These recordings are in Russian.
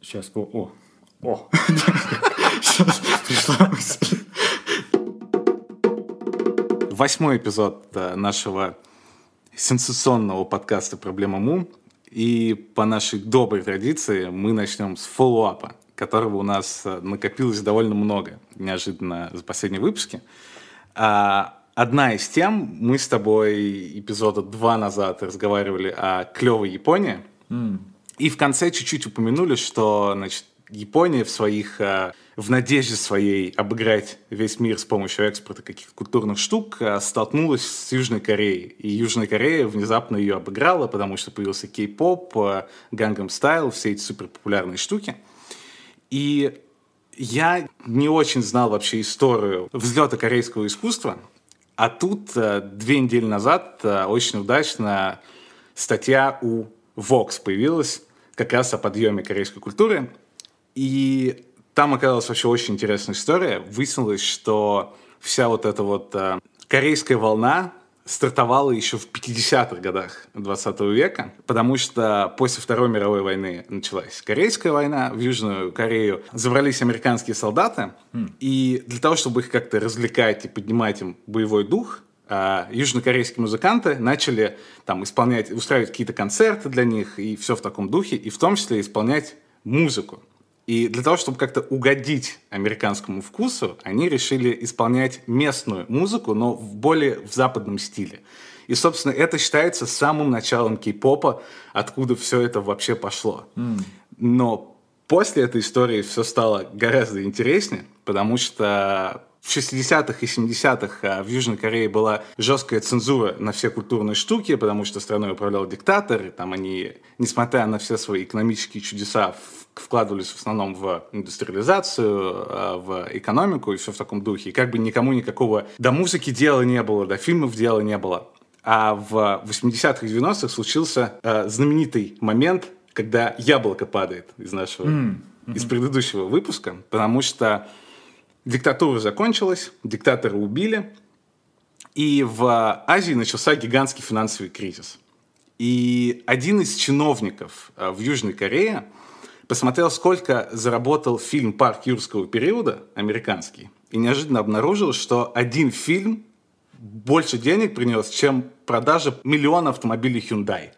Сейчас, о, о, о. Сейчас пришла мысль. Восьмой эпизод нашего сенсационного подкаста «Проблема Му». И по нашей доброй традиции мы начнем с фоллоуапа, которого у нас э, накопилось довольно много, неожиданно за последние выпуски. А, одна из тем, мы с тобой эпизода два назад разговаривали о клевой Японии. Mm. И в конце чуть-чуть упомянули, что значит, Япония в своих, э, в надежде своей обыграть весь мир с помощью экспорта каких-то культурных штук, э, столкнулась с Южной Кореей. И Южная Корея внезапно ее обыграла, потому что появился кей-поп, гангам стайл, все эти суперпопулярные штуки. И я не очень знал вообще историю взлета корейского искусства, а тут э, две недели назад очень удачно статья у Vox появилась как раз о подъеме корейской культуры. И там оказалась вообще очень интересная история. Выяснилось, что вся вот эта вот э, корейская волна стартовала еще в 50-х годах 20 века, потому что после Второй мировой войны началась Корейская война, в Южную Корею забрались американские солдаты, mm. и для того, чтобы их как-то развлекать и поднимать им боевой дух, южнокорейские музыканты начали там исполнять, устраивать какие-то концерты для них и все в таком духе, и в том числе исполнять музыку. И для того, чтобы как-то угодить американскому вкусу, они решили исполнять местную музыку, но в более в западном стиле. И, собственно, это считается самым началом кей-попа, откуда все это вообще пошло. Mm. Но после этой истории все стало гораздо интереснее, потому что в 60-х и 70-х а, в Южной Корее была жесткая цензура на все культурные штуки, потому что страной управлял диктатор, и там они, несмотря на все свои экономические чудеса, вкладывались в основном в индустриализацию, а, в экономику и все в таком духе. И как бы никому никакого до музыки дела не было, до фильмов дела не было. А в 80-х и 90-х случился э, знаменитый момент, когда яблоко падает из нашего, mm. -hmm. из предыдущего выпуска, потому что Диктатура закончилась, диктатора убили, и в Азии начался гигантский финансовый кризис. И один из чиновников э, в Южной Корее посмотрел, сколько заработал фильм «Парк юрского периода» американский, и неожиданно обнаружил, что один фильм больше денег принес, чем продажа миллиона автомобилей Hyundai.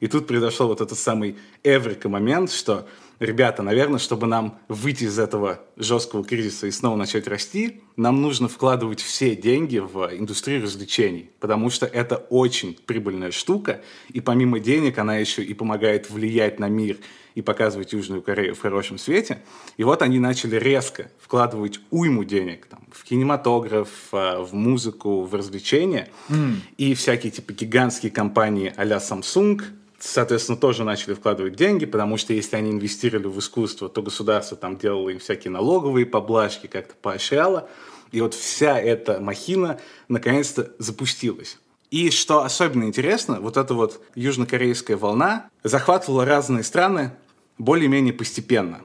И тут произошел вот этот самый эврика момент, что ребята, наверное, чтобы нам выйти из этого жесткого кризиса и снова начать расти, нам нужно вкладывать все деньги в индустрию развлечений, потому что это очень прибыльная штука, и помимо денег она еще и помогает влиять на мир и показывать Южную Корею в хорошем свете. И вот они начали резко вкладывать уйму денег там, в кинематограф, а, в музыку, в развлечения. Mm. И всякие типа гигантские компании а-ля Samsung, соответственно, тоже начали вкладывать деньги, потому что если они инвестировали в искусство, то государство там делало им всякие налоговые поблажки, как-то поощряло. И вот вся эта махина наконец-то запустилась. И что особенно интересно, вот эта вот южнокорейская волна захватывала разные страны более-менее постепенно.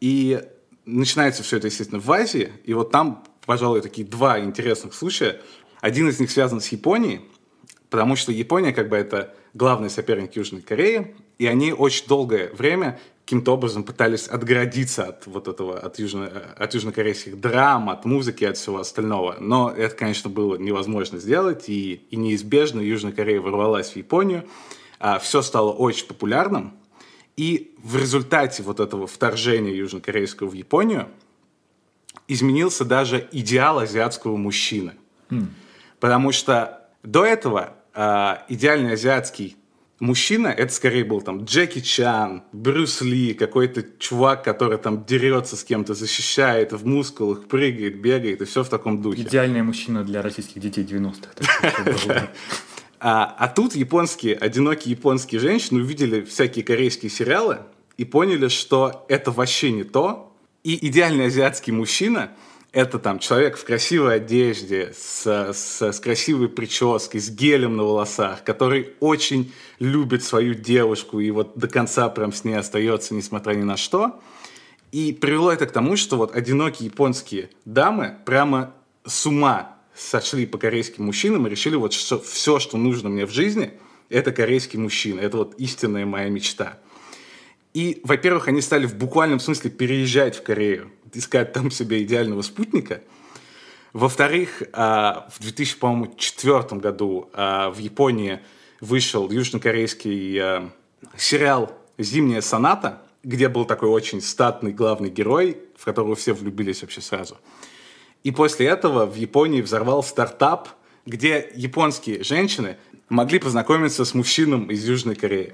И начинается все это, естественно, в Азии. И вот там, пожалуй, такие два интересных случая. Один из них связан с Японией, потому что Япония как бы это главный соперник Южной Кореи, и они очень долгое время каким-то образом пытались отгородиться от вот этого, от, южно, от южнокорейских драм, от музыки, от всего остального. Но это, конечно, было невозможно сделать, и, и неизбежно Южная Корея ворвалась в Японию. А, все стало очень популярным, и в результате вот этого вторжения южнокорейского в Японию изменился даже идеал азиатского мужчины. Mm. Потому что до этого э, идеальный азиатский мужчина, это скорее был там Джеки Чан, Брюс Ли, какой-то чувак, который там дерется с кем-то, защищает, в мускулах прыгает, бегает, и все в таком духе. Идеальный мужчина для российских детей 90-х. А, а тут японские, одинокие японские женщины увидели всякие корейские сериалы и поняли, что это вообще не то. И идеальный азиатский мужчина – это там человек в красивой одежде, с, с, с красивой прической, с гелем на волосах, который очень любит свою девушку и вот до конца прям с ней остается, несмотря ни на что. И привело это к тому, что вот одинокие японские дамы прямо с ума сошли по корейским мужчинам и решили вот что все, что нужно мне в жизни, это корейский мужчина. Это вот истинная моя мечта. И, во-первых, они стали в буквальном смысле переезжать в Корею, искать там себе идеального спутника. Во-вторых, а, в 2004 году а, в Японии вышел южнокорейский а, сериал «Зимняя соната», где был такой очень статный главный герой, в которого все влюбились вообще сразу. И после этого в Японии взорвал стартап, где японские женщины могли познакомиться с мужчином из Южной Кореи.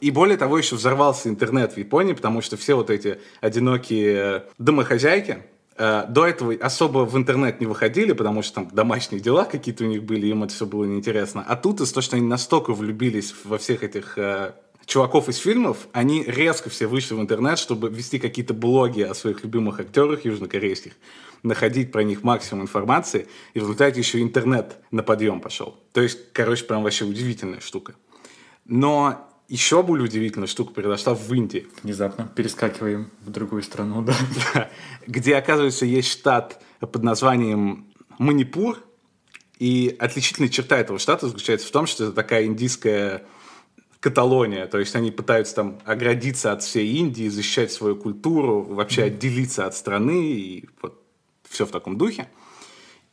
И более того, еще взорвался интернет в Японии, потому что все вот эти одинокие э, домохозяйки э, до этого особо в интернет не выходили, потому что там домашние дела какие-то у них были, им это все было неинтересно. А тут из-за того, что они настолько влюбились во всех этих э, чуваков из фильмов, они резко все вышли в интернет, чтобы вести какие-то блоги о своих любимых актерах южнокорейских, находить про них максимум информации, и в результате еще интернет на подъем пошел. То есть, короче, прям вообще удивительная штука. Но еще более удивительная штука произошла в Индии, Внезапно перескакиваем в другую страну, да. где, оказывается, есть штат под названием Манипур, и отличительная черта этого штата заключается в том, что это такая индийская Каталония, то есть они пытаются там оградиться от всей Индии, защищать свою культуру, вообще отделиться от страны, и вот все в таком духе.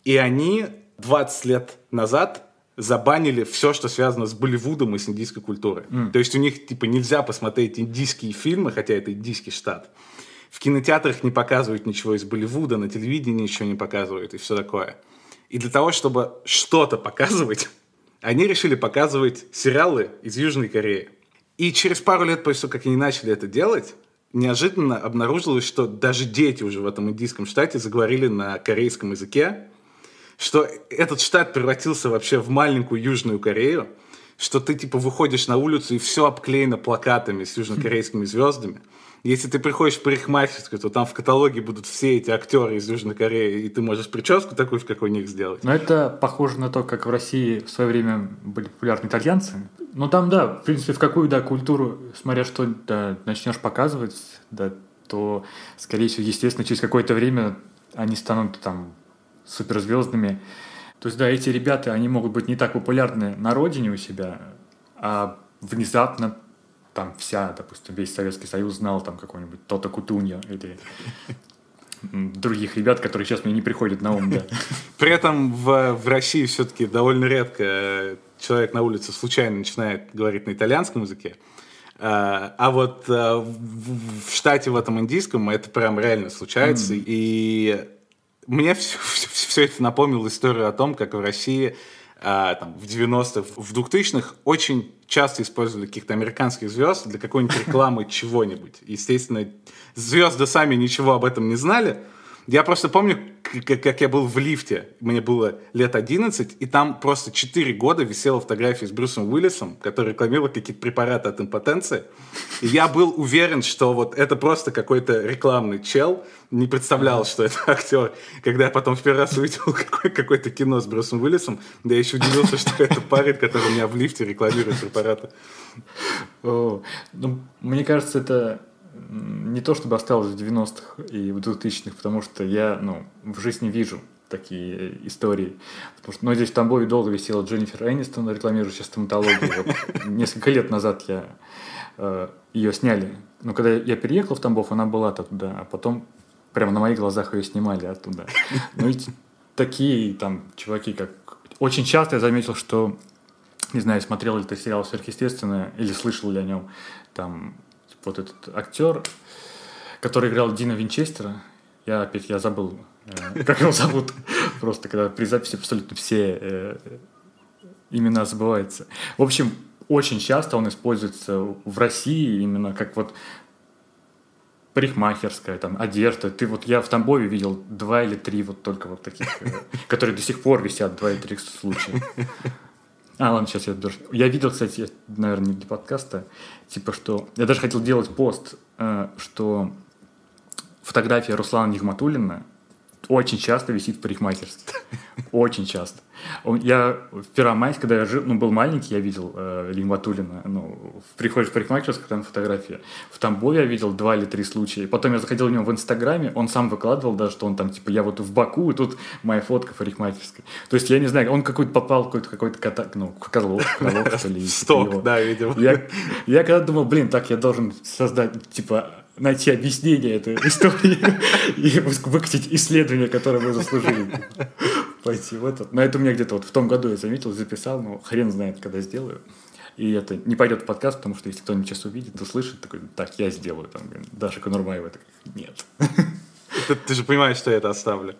И они 20 лет назад забанили все, что связано с Болливудом и с индийской культурой. То есть у них типа нельзя посмотреть индийские фильмы, хотя это индийский штат. В кинотеатрах не показывают ничего из Болливуда, на телевидении ничего не показывают и все такое. И для того, чтобы что-то показывать, они решили показывать сериалы из Южной Кореи. И через пару лет после того, как они начали это делать, неожиданно обнаружилось, что даже дети уже в этом индийском штате заговорили на корейском языке, что этот штат превратился вообще в маленькую Южную Корею, что ты типа выходишь на улицу и все обклеено плакатами с южнокорейскими звездами. Если ты приходишь в парикмахерскую, то там в каталоге будут все эти актеры из Южной Кореи, и ты можешь прическу такую, как у них сделать. Но это похоже на то, как в России в свое время были популярны итальянцы. Ну там, да, в принципе, в какую, да, культуру, смотря что да, начнешь показывать, да, то, скорее всего, естественно, через какое-то время они станут там суперзвездными. То есть, да, эти ребята, они могут быть не так популярны на родине у себя, а внезапно там вся, допустим, весь Советский Союз знал там какого-нибудь Тота Кутунья или других ребят, которые сейчас мне не приходят на ум, да. При этом в, в России все-таки довольно редко э, человек на улице случайно начинает говорить на итальянском языке. А а вот э, в, штате в этом индийском это прям реально случается. И мне все, все это напомнило историю о том, как в России а, там, в 90-х, в 2000-х очень часто использовали каких-то американских звезд для какой-нибудь рекламы чего-нибудь. Естественно, звезды сами ничего об этом не знали. Я просто помню, как, я был в лифте, мне было лет 11, и там просто 4 года висела фотография с Брюсом Уиллисом, который рекламировал какие-то препараты от импотенции. И я был уверен, что вот это просто какой-то рекламный чел, не представлял, что это актер. Когда я потом в первый раз увидел какое- какое-то кино с Брюсом Уиллисом, да я еще удивился, что это парень, который у меня в лифте рекламирует препараты. Ну, мне кажется, это не то, чтобы осталось в 90-х и в 2000-х, потому что я, ну, в жизни вижу такие э, истории. Потому что, ну, здесь в Тамбове долго висела Дженнифер Энистон, рекламирующая стоматологию. Вот несколько лет назад я э, ее сняли. Но когда я переехал в Тамбов, она была туда, а потом прямо на моих глазах ее снимали оттуда. Ну, и такие там чуваки, как... Очень часто я заметил, что не знаю, смотрел ли ты сериал «Сверхъестественное» или слышал ли о нем, там вот этот актер, который играл Дина Винчестера, я опять, я забыл, э, как его зовут, просто когда при записи абсолютно все э, имена забываются. В общем, очень часто он используется в России именно как вот парикмахерская, там, одежда. Ты вот, я в Тамбове видел два или три вот только вот таких, э, которые до сих пор висят, два или три случая. А, ладно, сейчас я даже... Я видел, кстати, наверное, не для подкаста, типа, что... Я даже хотел делать пост, э, что фотография Руслана Нигматуллина очень часто висит в парикмахерской. Очень часто. Я в Первомайске, когда я жил, ну, был маленький, я видел э, Лин Ватулина. Ну, приходишь в парикмахерскую, там фотография. В Тамбове я видел два или три случая. Потом я заходил у него в Инстаграме, он сам выкладывал даже, что он там, типа, я вот в Баку, и тут моя фотка парикмахерской. То есть, я не знаю, он какой-то попал, какой-то какой-то кота, ну, Козлов, Козлов, что ли. Сток, да, видимо. Я, я когда думал, блин, так я должен создать, типа, найти объяснение этой истории и выкатить исследование, которое мы заслужили. Пойти в этот. Но это у меня где-то вот в том году я заметил, записал, но хрен знает, когда сделаю. И это не пойдет в подкаст, потому что если кто-нибудь сейчас увидит, услышит, такой, так, я сделаю. Там, Даша Конурбаева такая, нет. Ты, ты же понимаешь, что я это оставлю.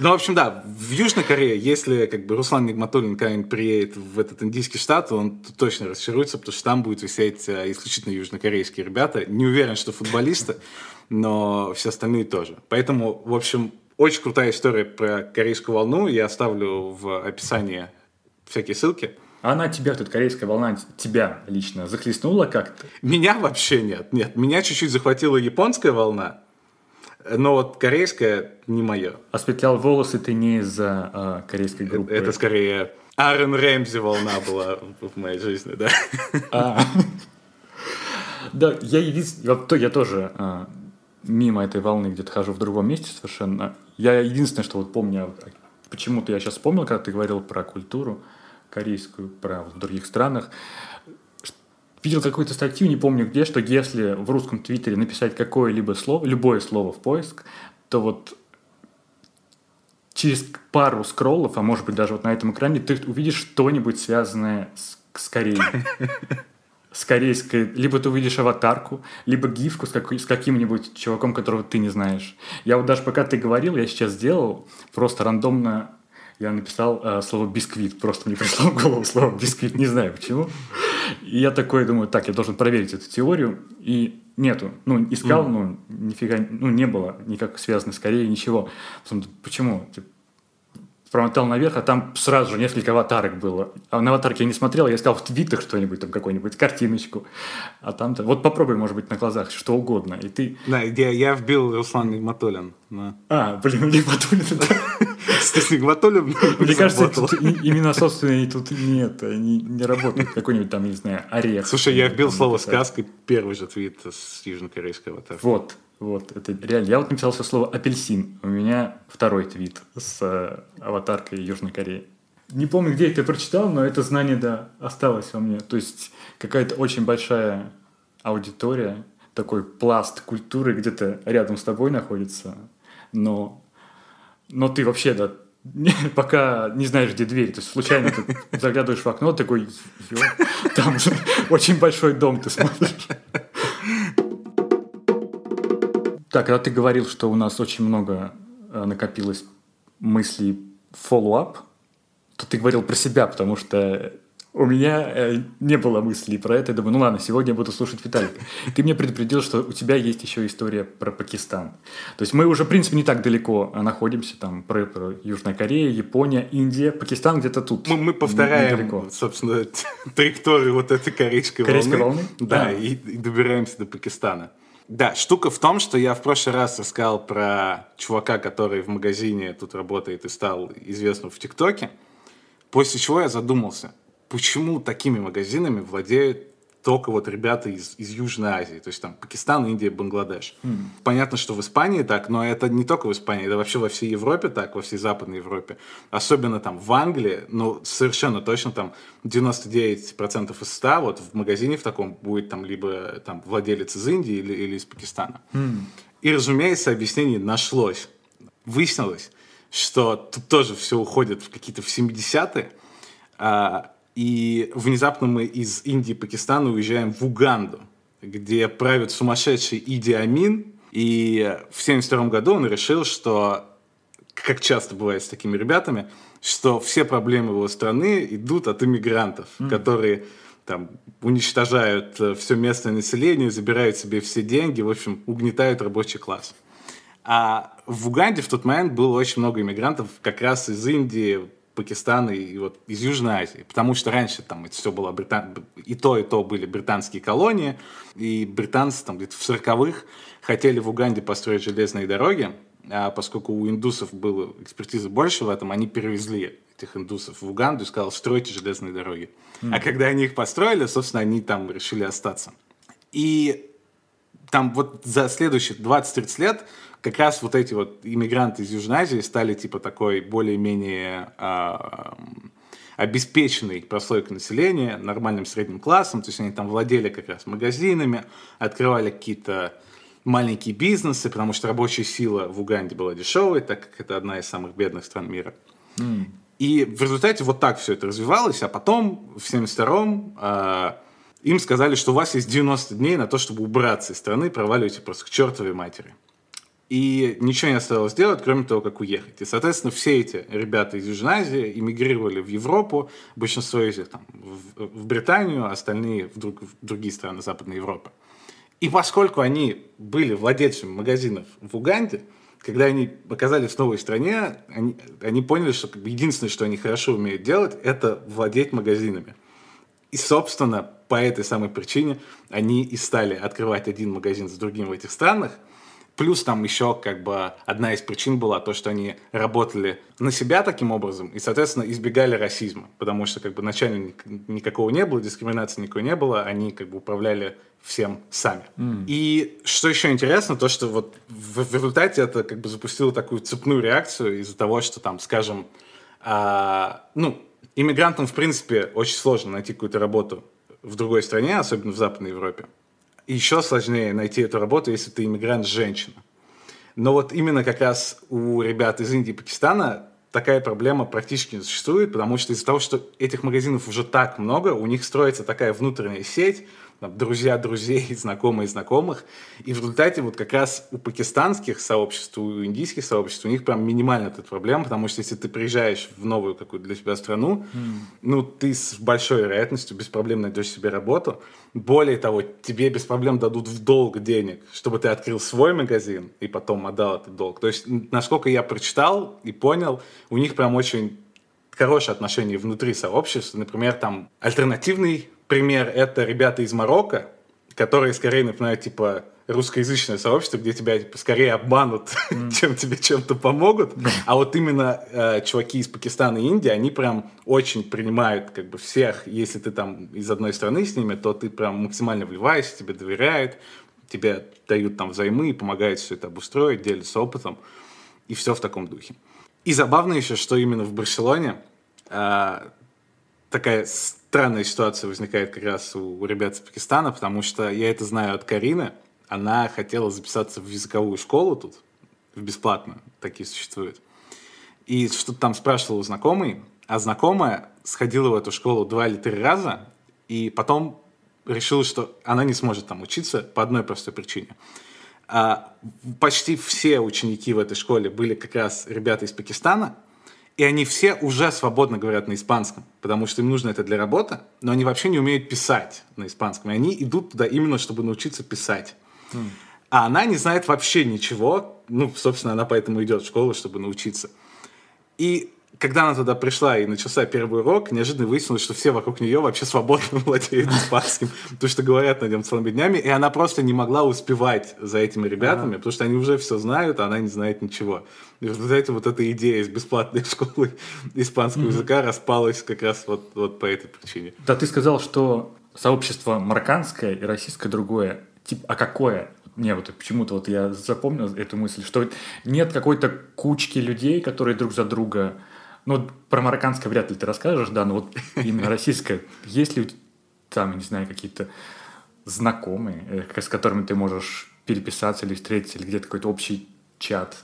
Ну, в общем, да, в Южной Корее, если как бы Руслан Нигматуллин когда-нибудь приедет в этот индийский штат, он точно расчаруется, потому что там будет висеть э, исключительно южнокорейские ребята. Не уверен, что футболисты, но все остальные тоже. Поэтому, в общем, очень крутая история про корейскую волну. Я оставлю в описании всякие ссылки. А она тебя, тут корейская волна, тебя лично захлестнула как-то? Меня вообще нет. Нет, меня чуть-чуть захватила японская волна, но вот корейская не мое. Осветлял волосы ты не из-за а, корейской группы. Это скорее Аарон Рэмзи волна была в моей жизни, да. А. Да, я единственное, я тоже а, мимо этой волны где-то хожу в другом месте совершенно. Я единственное, что вот помню, почему-то я сейчас вспомнил, когда ты говорил про культуру корейскую, про в других странах видел какую-то статью, не помню где, что если в русском твиттере написать какое-либо слово, любое слово в поиск, то вот через пару скроллов, а может быть даже вот на этом экране, ты увидишь что-нибудь связанное с, с Кореей. С корейской. Либо ты увидишь аватарку, либо гифку с, как, с каким-нибудь чуваком, которого ты не знаешь. Я вот даже пока ты говорил, я сейчас сделал просто рандомно я написал э, слово бисквит. Просто мне пришло в голову слово бисквит, не знаю почему. И я такой думаю, так, я должен проверить эту теорию. И нету. Ну, искал, mm. ну, нифига, ну, не было никак связано с Кореей, ничего. Потом, почему? Типа, промотал наверх, а там сразу же несколько аватарок было. А на аватарке я не смотрел, я искал в твитах что-нибудь, там какую-нибудь картиночку. А там-то... Вот попробуй, может быть, на глазах что угодно, и ты... Да, я, я вбил Руслан Нигматуллин. Но... А, блин, Нигматуллин, С Нигматуллин Мне кажется, именно собственные тут нет, они не работают. Какой-нибудь там, не знаю, орех. Слушай, я вбил слово «сказка», первый же твит с южнокорейской аватарки. Вот, вот, это реально. Я вот написал все слово апельсин. У меня второй твит с э, аватаркой Южной Кореи. Не помню, где это прочитал, но это знание, да, осталось у меня. То есть какая-то очень большая аудитория, такой пласт культуры где-то рядом с тобой находится, но, но ты вообще, да, пока не знаешь, где дверь. То есть случайно ты заглядываешь в окно, такой, там же очень большой дом ты смотришь. Так, когда ты говорил, что у нас очень много э, накопилось мыслей follow-up, то ты говорил про себя, потому что у меня э, не было мыслей про это. Я думаю, ну ладно, сегодня я буду слушать Виталика. Ты мне предупредил, что у тебя есть еще история про Пакистан. То есть мы уже, в принципе, не так далеко находимся. Там про, про Южная Корея, Япония, Индия. Пакистан где-то тут. Мы, мы повторяем, недалеко. собственно, траекторию вот этой корейской, корейской волны. волны. Да, а. и, и добираемся до Пакистана. Да, штука в том, что я в прошлый раз рассказал про чувака, который в магазине тут работает и стал известным в ТикТоке. После чего я задумался, почему такими магазинами владеют только вот ребята из, из Южной Азии, то есть там Пакистан, Индия, Бангладеш. Mm. Понятно, что в Испании так, но это не только в Испании, это вообще во всей Европе так, во всей Западной Европе. Особенно там в Англии, ну совершенно точно там 99% из 100 вот в магазине в таком будет там либо там владелец из Индии или, или из Пакистана. Mm. И, разумеется, объяснение нашлось. Выяснилось, что тут тоже все уходит в какие-то в 70-е, а, и внезапно мы из Индии и Пакистана уезжаем в Уганду, где правит сумасшедший Иди Амин. И в 1972 году он решил, что, как часто бывает с такими ребятами, что все проблемы его страны идут от иммигрантов, mm. которые там уничтожают э, все местное население, забирают себе все деньги, в общем, угнетают рабочий класс. А в Уганде в тот момент было очень много иммигрантов как раз из Индии, Пакистана и вот из Южной Азии. Потому что раньше там это все было британ... и то, и то были британские колонии, и британцы там где-то в 40-х хотели в Уганде построить железные дороги, а поскольку у индусов было экспертизы больше в этом, они перевезли этих индусов в Уганду и сказал, стройте железные дороги. Mm. А когда они их построили, собственно, они там решили остаться. И там вот за следующие 20-30 лет как раз вот эти вот иммигранты из Южной Азии стали типа такой более-менее э, обеспеченной прослойкой населения, нормальным средним классом, то есть они там владели как раз магазинами, открывали какие-то маленькие бизнесы, потому что рабочая сила в Уганде была дешевой, так как это одна из самых бедных стран мира. Mm. И в результате вот так все это развивалось, а потом в 72-м э, им сказали, что у вас есть 90 дней на то, чтобы убраться из страны, проваливайте просто к чертовой матери. И ничего не оставалось делать, кроме того, как уехать. И, соответственно, все эти ребята из Южной Азии эмигрировали в Европу, большинство из них там, в, в Британию, остальные в, друг, в другие страны Западной Европы. И поскольку они были владельцами магазинов в Уганде, когда они оказались в новой стране, они, они поняли, что единственное, что они хорошо умеют делать, это владеть магазинами. И, собственно, по этой самой причине они и стали открывать один магазин за другим в этих странах – Плюс там еще как бы одна из причин была то, что они работали на себя таким образом и, соответственно, избегали расизма, потому что как бы начальника никакого не было, дискриминации никакой не было, они как бы управляли всем сами. Mm. И что еще интересно, то, что вот в, в результате это как бы запустило такую цепную реакцию из-за того, что там, скажем, а, ну, иммигрантам, в принципе, очень сложно найти какую-то работу в другой стране, особенно в Западной Европе еще сложнее найти эту работу, если ты иммигрант-женщина. Но вот именно как раз у ребят из Индии и Пакистана такая проблема практически не существует, потому что из-за того, что этих магазинов уже так много, у них строится такая внутренняя сеть, там, друзья друзей, знакомые знакомых. И в результате вот как раз у пакистанских сообществ, у индийских сообществ, у них прям минимальная эта проблема, потому что если ты приезжаешь в новую какую-то для себя страну, mm. ну, ты с большой вероятностью без проблем найдешь себе работу. Более того, тебе без проблем дадут в долг денег, чтобы ты открыл свой магазин и потом отдал этот долг. То есть, насколько я прочитал и понял, у них прям очень хорошие отношения внутри сообщества. Например, там альтернативный пример — это ребята из Марокко, которые скорее напоминают, типа, русскоязычное сообщество, где тебя типа, скорее обманут, mm. чем тебе чем-то помогут. А вот именно э, чуваки из Пакистана и Индии, они прям очень принимают как бы всех. Если ты там из одной страны с ними, то ты прям максимально вливаешься, тебе доверяют, тебе дают там взаймы и помогают все это обустроить, делятся опытом. И все в таком духе. И забавно еще, что именно в Барселоне э, такая странная ситуация возникает как раз у ребят из Пакистана, потому что я это знаю от Карины. Она хотела записаться в языковую школу тут, в бесплатную, такие существуют. И что-то там спрашивала у знакомой, а знакомая сходила в эту школу два или три раза, и потом решила, что она не сможет там учиться по одной простой причине. А почти все ученики в этой школе были как раз ребята из Пакистана – и они все уже свободно говорят на испанском, потому что им нужно это для работы, но они вообще не умеют писать на испанском. И они идут туда именно, чтобы научиться писать. Mm. А она не знает вообще ничего. Ну, собственно, она поэтому идет в школу, чтобы научиться. И когда она туда пришла и начался первый урок, неожиданно выяснилось, что все вокруг нее вообще свободно владеют испанским, потому что говорят на нем целыми днями, и она просто не могла успевать за этими ребятами, потому что они уже все знают, а она не знает ничего. И в результате вот эта идея из бесплатной школы испанского языка распалась как раз вот, вот по этой причине. Да, ты сказал, что сообщество марокканское и российское другое. Тип, а какое? Не, вот почему-то вот я запомнил эту мысль, что нет какой-то кучки людей, которые друг за друга ну, про марокканское вряд ли ты расскажешь, да, но вот именно российское. Есть ли там, не знаю, какие-то знакомые, э, с которыми ты можешь переписаться или встретиться, или где-то какой-то общий чат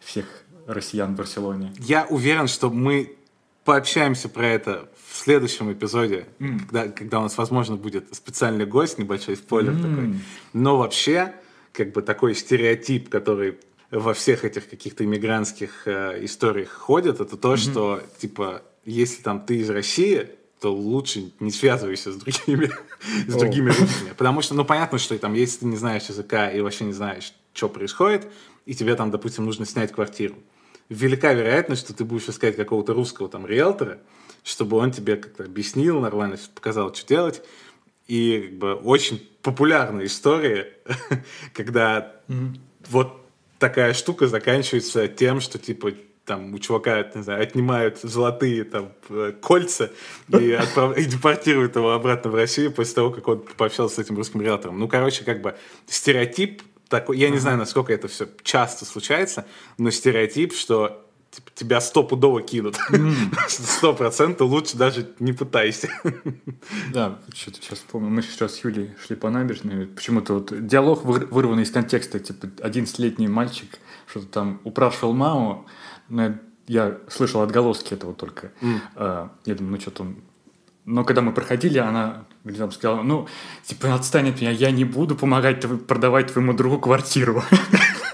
всех россиян в Барселоне? Я уверен, что мы пообщаемся про это в следующем эпизоде, mm. когда, когда у нас, возможно, будет специальный гость, небольшой спойлер mm. такой. Но вообще, как бы такой стереотип, который во всех этих каких-то иммигрантских э, историях ходят, это то, mm-hmm. что, типа, если там ты из России, то лучше не связывайся с другими, с другими русскими. Потому что, ну, понятно, что там, если ты не знаешь языка и вообще не знаешь, что происходит, и тебе там, допустим, нужно снять квартиру, велика вероятность, что ты будешь искать какого-то русского там риэлтора, чтобы он тебе как-то объяснил нормально, показал, что делать. И как бы очень популярная история, когда mm-hmm. вот такая штука заканчивается тем, что типа там у чувака, не знаю, отнимают золотые там э, кольца и, отправ... и депортируют его обратно в Россию после того, как он пообщался с этим русским риэлтором. Ну, короче, как бы стереотип такой, я не знаю, насколько это все часто случается, но стереотип, что тебя стопудово кинут. Сто процентов лучше даже не пытайся. Да, что-то сейчас помню. Мы сейчас с Юлей шли по набережной. Почему-то вот диалог вырванный из контекста. Типа, 11-летний мальчик что-то там упрашивал маму. Я слышал отголоски этого только. Mm. Я думаю, ну что-то он но когда мы проходили, она там сказала, ну, типа, отстань от меня, я не буду помогать продавать твоему другу квартиру.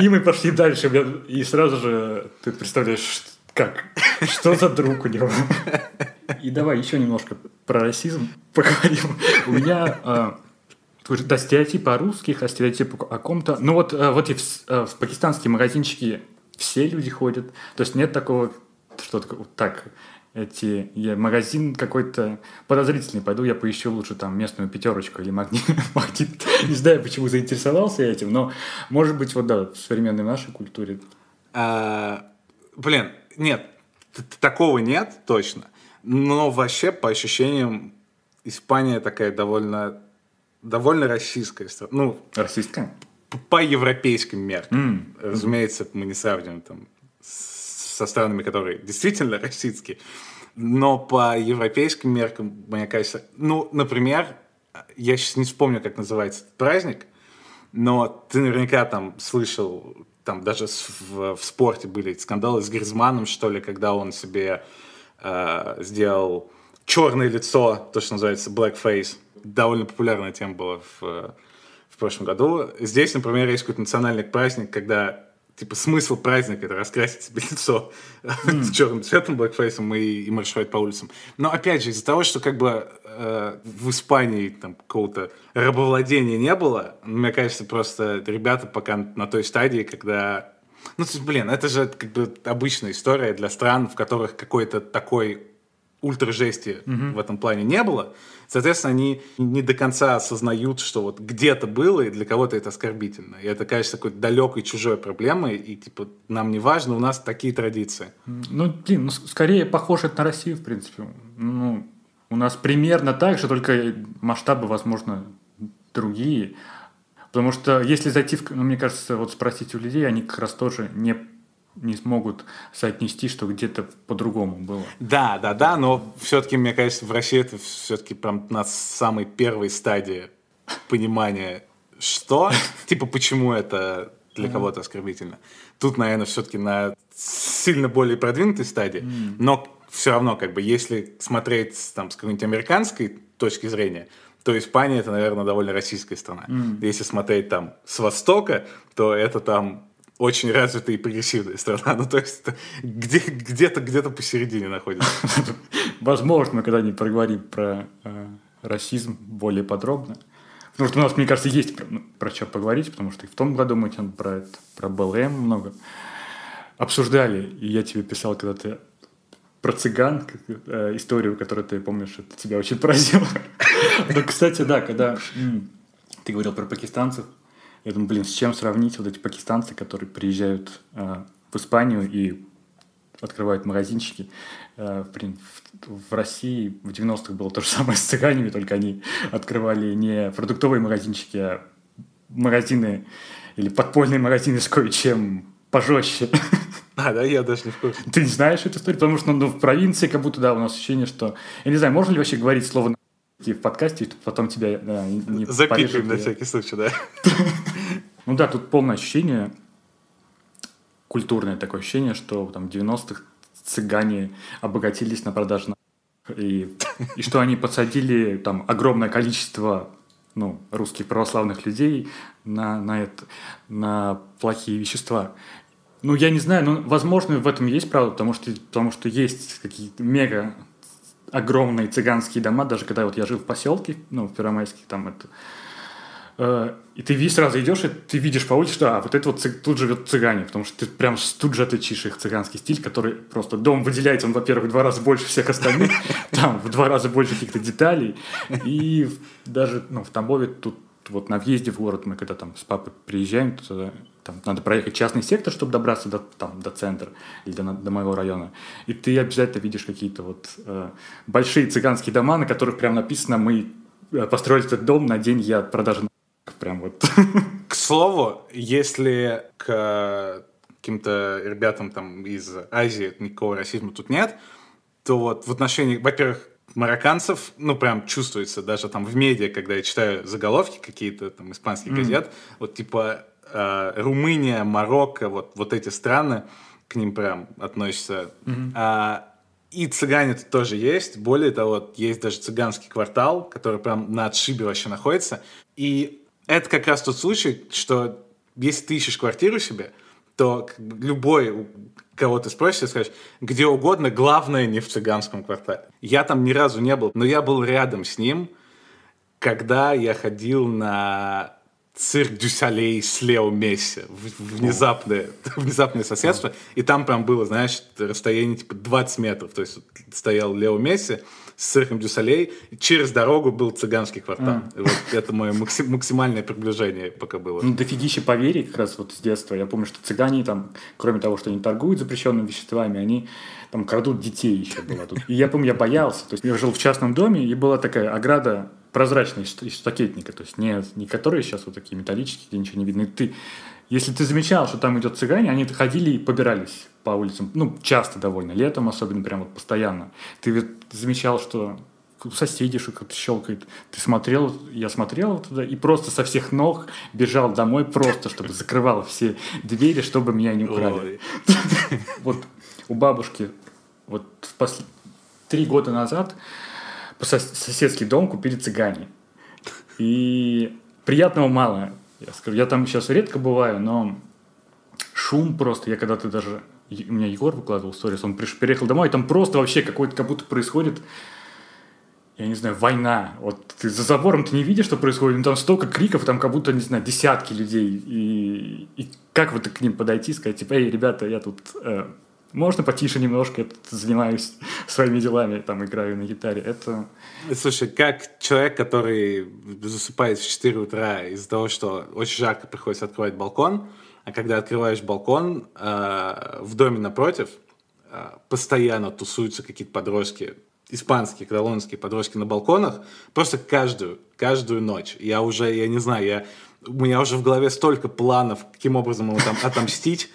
И мы пошли дальше, и сразу же ты представляешь, как, что за друг у него. И давай еще немножко про расизм поговорим. У меня а, да, стереотипы о русских, а стереотипы о ком-то. Ну вот, а, вот и в, а, в пакистанские магазинчики все люди ходят. То есть нет такого, что так, эти я, магазин какой-то подозрительный, пойду я поищу лучше там местную пятерочку или магнит. магнит. Не знаю, почему заинтересовался этим, но может быть вот да, в современной нашей культуре. А, блин, нет, такого нет точно, но вообще по ощущениям Испания такая довольно довольно российская страна. Ну, российская? По европейским меркам. Mm. Разумеется, мы не сравниваем там со странами, которые действительно российские. Но по европейским меркам, мне кажется, ну, например, я сейчас не вспомню, как называется этот праздник, но ты наверняка там слышал, там даже в, в спорте были скандалы с Гризманом, что ли, когда он себе э, сделал черное лицо, то, что называется blackface. Довольно популярная тема была в, в прошлом году. Здесь, например, есть какой-то национальный праздник, когда типа смысл праздника это раскрасить себе лицо mm. черным цветом, блэкфейсом и, и маршировать по улицам. Но опять же, из-за того, что как бы э, в Испании там какого-то рабовладения не было, мне кажется, просто ребята пока на той стадии, когда ну, то есть, блин, это же как бы обычная история для стран, в которых какой-то такой ультра жести mm-hmm. в этом плане не было. Соответственно, они не до конца осознают, что вот где-то было, и для кого-то это оскорбительно. И это, кажется, такой далекой чужой проблемой, и типа нам не важно, у нас такие традиции. Ну, блин, ну, скорее похоже это на Россию, в принципе. Ну, у нас примерно так же, только масштабы, возможно, другие. Потому что если зайти в... Ну, мне кажется, вот спросить у людей, они как раз тоже не не смогут соотнести, что где-то по-другому было. Да, да, да, но все-таки, мне кажется, в России это все-таки прям на самой первой стадии понимания, что, типа, почему это для кого-то оскорбительно. Тут, наверное, все-таки на сильно более продвинутой стадии, но все равно, как бы, если смотреть там, с какой-нибудь американской точки зрения, то Испания это, наверное, довольно российская страна. Mm. Если смотреть там с востока, то это там очень развитая и прогрессивная страна. Ну, то есть где, где-то, где-то посередине находится. Возможно, мы когда-нибудь проговорим про э, расизм более подробно. Потому что у нас, мне кажется, есть про, ну, про что поговорить, потому что и в том году мы там про, это, про БЛМ много обсуждали. И я тебе писал, когда ты про цыган, э, историю, которую ты помнишь, это тебя очень поразило. Но, кстати, да, когда ты говорил про пакистанцев, я думаю, блин, с чем сравнить вот эти пакистанцы, которые приезжают э, в Испанию и открывают магазинчики. Э, блин, в, в России в 90-х было то же самое с цыганами, только они открывали не продуктовые магазинчики, а магазины или подпольные магазины с кое-чем пожестче. А, да, я даже не в курсе. Ты не знаешь эту историю, потому что ну, в провинции как будто, да, у нас ощущение, что... Я не знаю, можно ли вообще говорить слово в подкасте, чтобы потом тебя да, не Запишем на всякий случай, да. Ну да, тут полное ощущение, культурное такое ощущение, что там в 90-х цыгане обогатились на продаже и, и что они подсадили там огромное количество ну, русских православных людей на, на, это, на плохие вещества. Ну, я не знаю, но, возможно, в этом есть правда, потому что, потому что есть какие-то мега огромные цыганские дома, даже когда вот я жил в поселке, ну, в Первомайске, там это... Э, и ты сразу идешь, и ты видишь по улице, что а, вот это вот тут живет цыгане, потому что ты прям тут же отличишь их цыганский стиль, который просто дом выделяется, он, во-первых, в два раза больше всех остальных, там в два раза больше каких-то деталей, и даже ну, в Тамбове тут вот на въезде в город мы когда там с папой приезжаем, то там надо проехать частный сектор, чтобы добраться до, там, до центра или до, до моего района. И ты обязательно видишь какие-то вот э, большие цыганские дома, на которых прям написано «Мы э, построили этот дом на день я продажи Прям вот. К слову, если к каким-то ребятам там из Азии никакого расизма тут нет, то вот в отношении, во-первых, марокканцев, ну, прям чувствуется даже там в медиа, когда я читаю заголовки какие-то там испанских mm-hmm. газет, вот типа э, Румыния, Марокко, вот, вот эти страны, к ним прям относятся. Mm-hmm. А, и цыгане тут тоже есть. Более того, есть даже цыганский квартал, который прям на отшибе вообще находится. И это как раз тот случай, что если ты ищешь квартиру себе, то любой, кого ты спросишь, скажешь, где угодно, главное не в цыганском квартале. Я там ни разу не был, но я был рядом с ним, когда я ходил на цирк дю Солей с Лео Месси. Внезапное, внезапное соседство. И там прям было, знаешь, расстояние типа 20 метров. То есть стоял Лео Месси, с цирком дю Солей. Через дорогу был цыганский квартал. И вот это мое максимальное приближение пока было. Ну, дофигища поверий как раз вот с детства. Я помню, что цыгане там, кроме того, что они торгуют запрещенными веществами, они там крадут детей еще было тут. И я помню, я боялся. То есть я жил в частном доме, и была такая ограда прозрачная из штакетника. То есть не, не которые сейчас вот такие металлические, где ничего не видно. И ты, если ты замечал, что там идет цыгане, они ходили и побирались по улицам, ну, часто довольно, летом особенно, прям вот постоянно. Ты замечал, что у соседей что-то щелкает. Ты смотрел, я смотрел туда и просто со всех ног бежал домой просто, чтобы закрывал все двери, чтобы меня не украли. Вот у бабушки вот три года назад соседский дом купили цыгане. И приятного мало. Я скажу, я там сейчас редко бываю, но шум просто, я когда-то даже у меня Егор выкладывал сторис, он приехал домой, и там просто вообще какой-то, как будто происходит, я не знаю, война. Вот ты за забором ты не видишь, что происходит, но там столько криков, там как будто, не знаю, десятки людей. И, и как вот к ним подойти, сказать, типа, эй, ребята, я тут э, можно потише немножко, я тут занимаюсь своими делами, там играю на гитаре. Это... Слушай, как человек, который засыпает в 4 утра из-за того, что очень жарко приходится открывать балкон, а когда открываешь балкон, э, в доме напротив э, постоянно тусуются какие-то подростки, испанские, каталонские подростки на балконах, просто каждую, каждую ночь. Я уже, я не знаю, я, у меня уже в голове столько планов, каким образом ему там отомстить,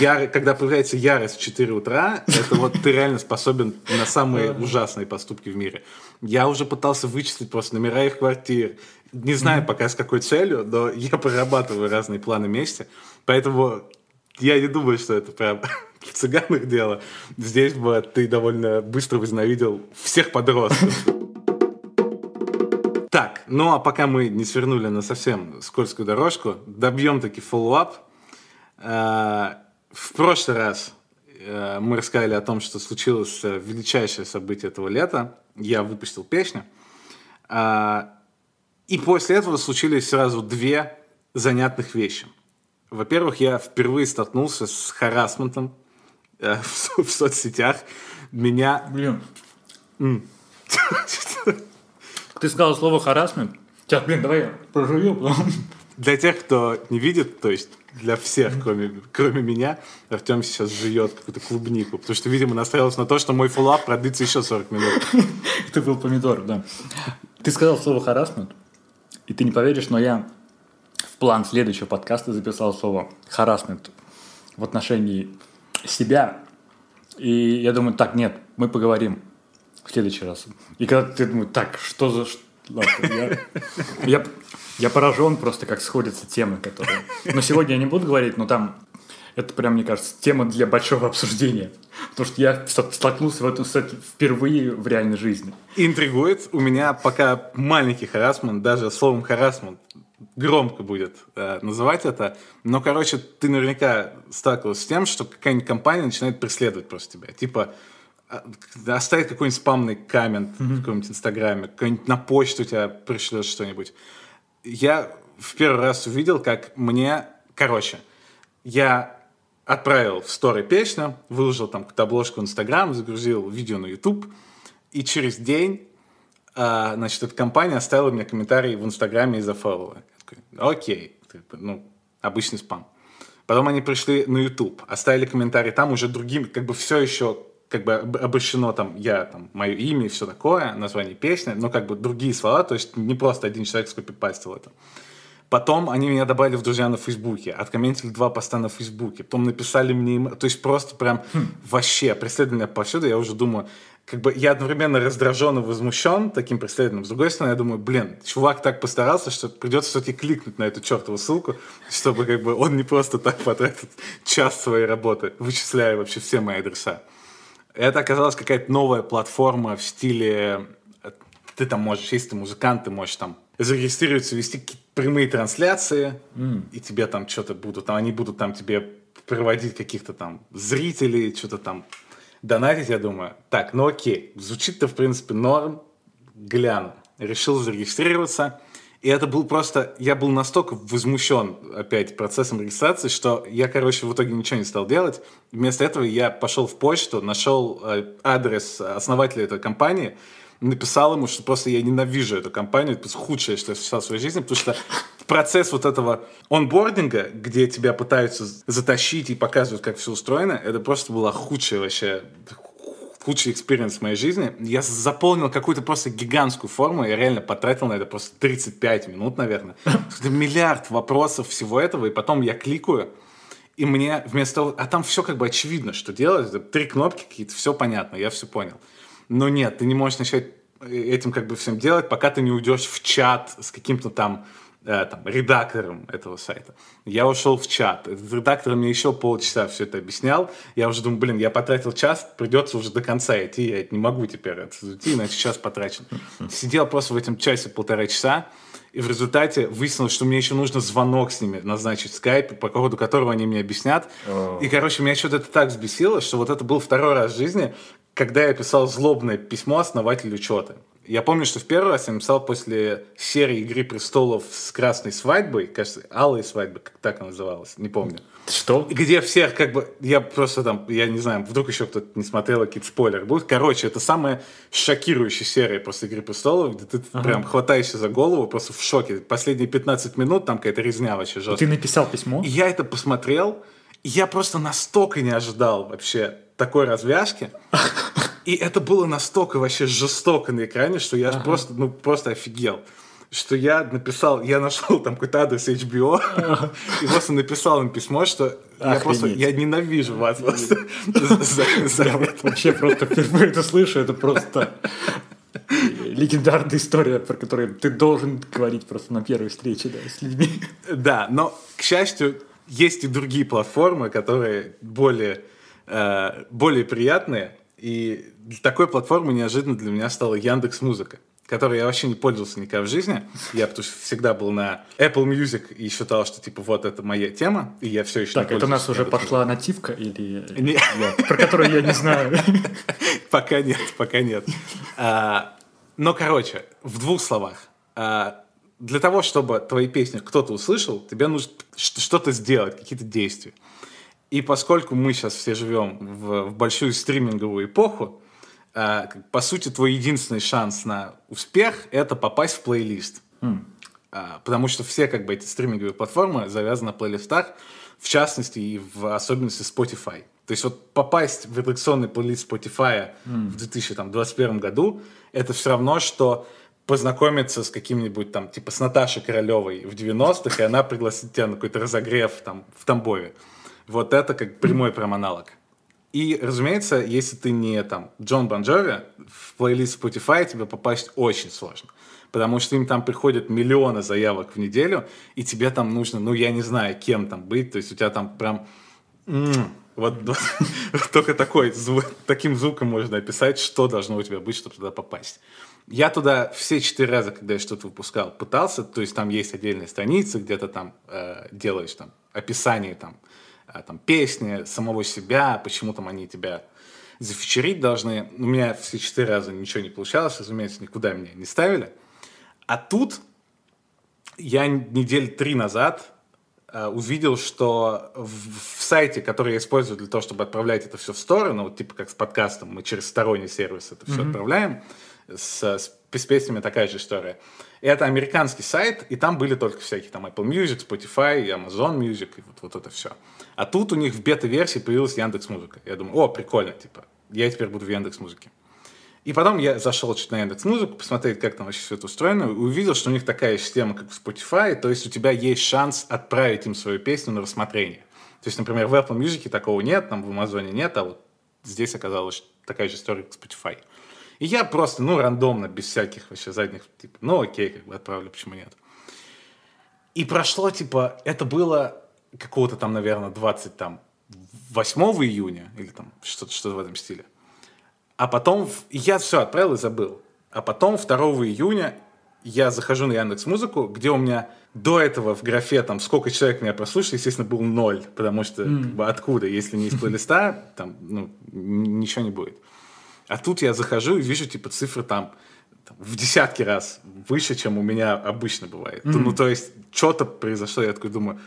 Яр... когда появляется ярость в 4 утра, это вот ты реально способен на самые ужасные поступки в мире. Я уже пытался вычислить просто номера их квартир. Не знаю пока с какой целью, но я прорабатываю разные планы вместе. Поэтому я не думаю, что это прям в цыганах дело. Здесь бы ты довольно быстро возненавидел всех подростков. Так, ну а пока мы не свернули на совсем скользкую дорожку, добьем таки follow-up. Э, в прошлый раз э, мы рассказали о том, что случилось э, величайшее событие этого лета. Я выпустил песню. И после этого случились сразу две занятных вещи. Во-первых, я впервые столкнулся с харасментом э, в, в соцсетях. Меня... Блин. Mm. Ты сказал слово харасмент? Сейчас, блин, давай я прожую. Для тех, кто не видит, то есть для всех, кроме, кроме меня, Артем сейчас жует какую-то клубнику, потому что, видимо, настраивался на то, что мой фуллап продлится еще 40 минут. Это был помидор, да. Ты сказал слово харасмент, и ты не поверишь, но я в план следующего подкаста записал слово харасмент в отношении себя. И я думаю, так, нет, мы поговорим в следующий раз. И когда ты думаешь, так, что за... я, я, я поражен просто, как сходятся темы, которые... Но сегодня я не буду говорить, но там это прям, мне кажется, тема для большого обсуждения. Потому что я столкнулся в этом кстати, впервые в реальной жизни. Интригует. У меня пока маленький харасмент, даже словом харасмент громко будет э, называть это. Но, короче, ты наверняка сталкивался с тем, что какая-нибудь компания начинает преследовать просто тебя. Типа, а, оставить какой-нибудь спамный коммент mm-hmm. в каком-нибудь инстаграме, какой-нибудь на почту тебя пришлет что-нибудь. Я в первый раз увидел, как мне... Короче, я отправил в сторы песню, выложил там какую-то обложку в Инстаграм, загрузил видео на YouTube, и через день а, значит, эта компания оставила мне комментарий в Инстаграме из-за фоллова. Окей, ну, обычный спам. Потом они пришли на YouTube, оставили комментарий, там уже другим, как бы все еще как бы обращено там я, там, мое имя и все такое, название песни, но как бы другие слова, то есть не просто один человек скопипастил это. Потом они меня добавили в друзья на Фейсбуке, откомментили два поста на Фейсбуке, потом написали мне, то есть просто прям хм. вообще преследование повсюду, я уже думаю, как бы я одновременно раздражен и возмущен таким преследованием. С другой стороны, я думаю, блин, чувак так постарался, что придется все-таки кликнуть на эту чертову ссылку, чтобы как бы он не просто так потратит час своей работы, вычисляя вообще все мои адреса. Это оказалась какая-то новая платформа в стиле ты там можешь, если ты музыкант, ты можешь там зарегистрироваться, вести какие-то прямые трансляции, mm. и тебе там что-то будут, там, они будут там тебе проводить каких-то там зрителей, что-то там донатить, я думаю. Так, ну окей, звучит-то в принципе норм, гляну. Решил зарегистрироваться, и это был просто, я был настолько возмущен опять процессом регистрации, что я, короче, в итоге ничего не стал делать. Вместо этого я пошел в почту, нашел э, адрес основателя этой компании, написал ему, что просто я ненавижу эту компанию, это худшее, что я встречал в своей жизни, потому что процесс вот этого онбординга, где тебя пытаются затащить и показывают, как все устроено, это просто была худшая вообще худший experience в моей жизни. Я заполнил какую-то просто гигантскую форму, я реально потратил на это просто 35 минут, наверное. Это миллиард вопросов всего этого, и потом я кликаю, и мне вместо того... А там все как бы очевидно, что делать. Три кнопки какие-то, все понятно, я все понял. Но нет, ты не можешь начать этим как бы всем делать, пока ты не уйдешь в чат с каким-то там э, там, редактором этого сайта. Я ушел в чат. Этот редактор мне еще полчаса все это объяснял. Я уже думаю, блин, я потратил час, придется уже до конца идти. Я не могу теперь идти, иначе час потрачен. Сидел просто в этом часе полтора часа. И в результате выяснилось, что мне еще нужно звонок с ними назначить в скайпе, по поводу которого они мне объяснят. Oh. И, короче, меня что-то это так взбесило, что вот это был второй раз в жизни, когда я писал злобное письмо основателю учета. Я помню, что в первый раз я написал после серии «Игры престолов» с красной свадьбой, кажется, алой свадьбы, как так она называлась, не помню. Что? Где всех как бы, я просто там, я не знаю, вдруг еще кто-то не смотрел, какие-то спойлеры будут. Короче, это самая шокирующая серия после «Игры престолов», где ты ага. прям хватаешься за голову, просто в шоке. Последние 15 минут там какая-то резня вообще жесткая. Ты написал письмо? И я это посмотрел, и я просто настолько не ожидал вообще такой развязки. И это было настолько вообще жестоко на экране, что я ага. просто, ну, просто офигел. Что я написал, я нашел там какой-то адрес HBO, и просто написал им письмо, что я просто, я ненавижу вас просто. Вообще просто впервые это слышу, это просто легендарная история, про которую ты должен говорить просто на первой встрече с людьми. Да, но, к счастью, есть и другие платформы, которые более, э, более приятные, и такой платформой неожиданно для меня стала Яндекс Музыка которой я вообще не пользовался никогда в жизни. Я потому что всегда был на Apple Music и считал, что типа вот это моя тема, и я все еще Так, это у нас уже пошла нативка или не... про которую я не знаю? Пока нет, пока нет. А, но, короче, в двух словах. А, для того, чтобы твои песни кто-то услышал, тебе нужно что-то сделать, какие-то действия. И поскольку мы сейчас все живем в, в большую стриминговую эпоху, по сути, твой единственный шанс на успех – это попасть в плейлист. Mm. Э, потому что все как бы эти стриминговые платформы завязаны на плейлистах, в частности и в особенности Spotify. То есть вот попасть в редакционный плейлист Spotify mm. в 2021 году – это все равно, что познакомиться с каким-нибудь там, типа с Наташей Королевой в 90-х, и она пригласит тебя на какой-то разогрев там в Тамбове. Вот это как прямой прям аналог. И, разумеется, если ты не там Джон Бонджови, в плейлист Spotify тебе попасть очень сложно. Потому что им там приходят миллионы заявок в неделю, и тебе там нужно, ну, я не знаю, кем там быть. То есть у тебя там прям... Вот, вот только такой, звук, таким звуком можно описать, что должно у тебя быть, чтобы туда попасть. Я туда все четыре раза, когда я что-то выпускал, пытался, то есть там есть отдельные страницы, где то там э, делаешь там описание там там, песни самого себя, почему там они тебя зафичерить должны. У меня все четыре раза ничего не получалось, разумеется, никуда меня не ставили. А тут я недели три назад э, увидел, что в, в сайте, который я использую для того, чтобы отправлять это все в сторону, вот типа как с подкастом, мы через сторонний сервис это все mm-hmm. отправляем, с, с, с песнями такая же история. Это американский сайт, и там были только всякие там Apple Music, Spotify, Amazon Music, и вот, вот это все. А тут у них в бета-версии появилась Яндекс Музыка. Я думаю, о, прикольно, типа, я теперь буду в Яндекс Музыке. И потом я зашел чуть на Яндекс Музыку, посмотреть, как там вообще все это устроено, и увидел, что у них такая система, как в Spotify, то есть у тебя есть шанс отправить им свою песню на рассмотрение. То есть, например, в Apple Music такого нет, там в Амазоне нет, а вот здесь оказалась такая же история, как Spotify. И я просто, ну, рандомно, без всяких вообще задних, типа, ну, окей, как бы отправлю, почему нет. И прошло, типа, это было какого-то там, наверное, 20, там, 8 июня, или там что-то что в этом стиле. А потом, я все отправил и забыл. А потом 2 июня я захожу на Яндекс Музыку, где у меня до этого в графе там сколько человек меня прослушали, естественно, был ноль, потому что mm. как бы, откуда, если не из плейлиста, там ну, ничего не будет. А тут я захожу и вижу, типа, цифры там, в десятки раз выше, чем у меня обычно бывает. Mm. Ну, то есть, что-то произошло, я такой думаю,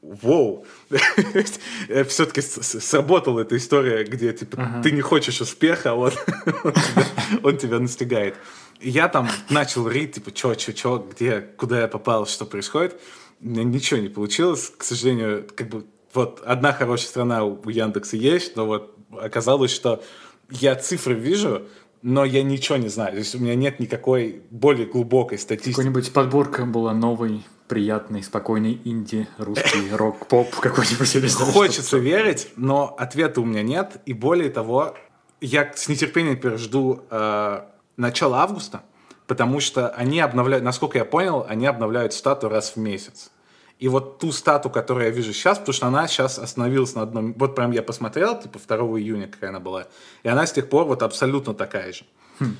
Воу! Все-таки сработала эта история, где типа ага. ты не хочешь успеха, а он, он, тебя, он тебя настигает. И я там начал рить, типа, что, что, что, где, куда я попал, что происходит. У меня ничего не получилось, к сожалению, как бы вот одна хорошая страна у Яндекса есть, но вот оказалось, что я цифры вижу, но я ничего не знаю. То есть у меня нет никакой более глубокой статистики. Какой-нибудь подборка была новой, приятный, спокойный инди, русский рок, поп какой-нибудь или Хочется верить, но ответа у меня нет. И более того, я с нетерпением теперь жду э, начала августа, потому что они обновляют, насколько я понял, они обновляют стату раз в месяц. И вот ту стату, которую я вижу сейчас, потому что она сейчас остановилась на одном... Вот прям я посмотрел, типа 2 июня, какая она была. И она с тех пор вот абсолютно такая же. Хм.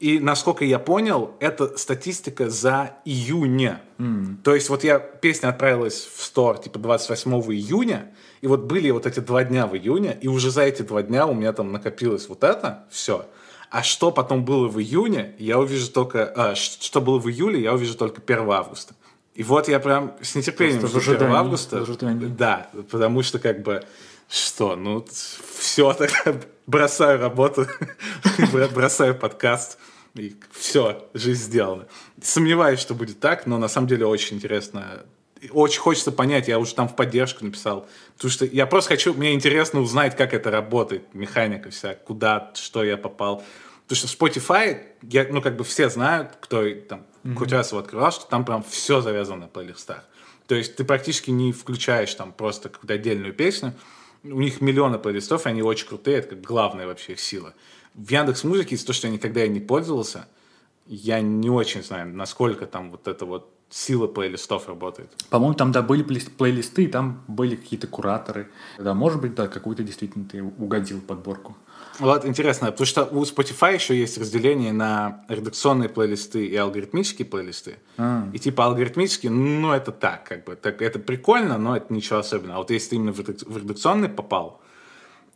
И насколько я понял, это статистика за июня. Mm. То есть вот я, песня отправилась в стор типа 28 июня, и вот были вот эти два дня в июне, и уже за эти два дня у меня там накопилось вот это, все. А что потом было в июне, я увижу только... А, что было в июле, я увижу только 1 августа. И вот я прям с нетерпением жду 1 августа. Да, потому что как бы... Что, ну, все, тогда бросаю работу, бросаю подкаст, и все, жизнь сделана. Сомневаюсь, что будет так, но на самом деле очень интересно. Очень хочется понять, я уже там в поддержку написал, потому что я просто хочу, мне интересно узнать, как это работает, механика вся, куда, что я попал. Потому что в Spotify, я, ну, как бы все знают, кто там mm-hmm. хоть раз его открывал, что там прям все завязано на плейлистах. То есть ты практически не включаешь там просто какую-то отдельную песню. У них миллионы плейлистов, и они очень крутые, это как главная вообще их сила. В Яндекс Музыке, из-за того, что я никогда и не пользовался, я не очень знаю, насколько там вот это вот сила плейлистов работает. По-моему, там, да, были плейлисты, там были какие-то кураторы. Да, может быть, да, какую-то действительно ты угодил подборку. Вот интересно, потому что у Spotify еще есть разделение на редакционные плейлисты и алгоритмические плейлисты. А. И типа алгоритмические, ну это так, как бы, так, это прикольно, но это ничего особенного. А вот если ты именно в редакционный попал,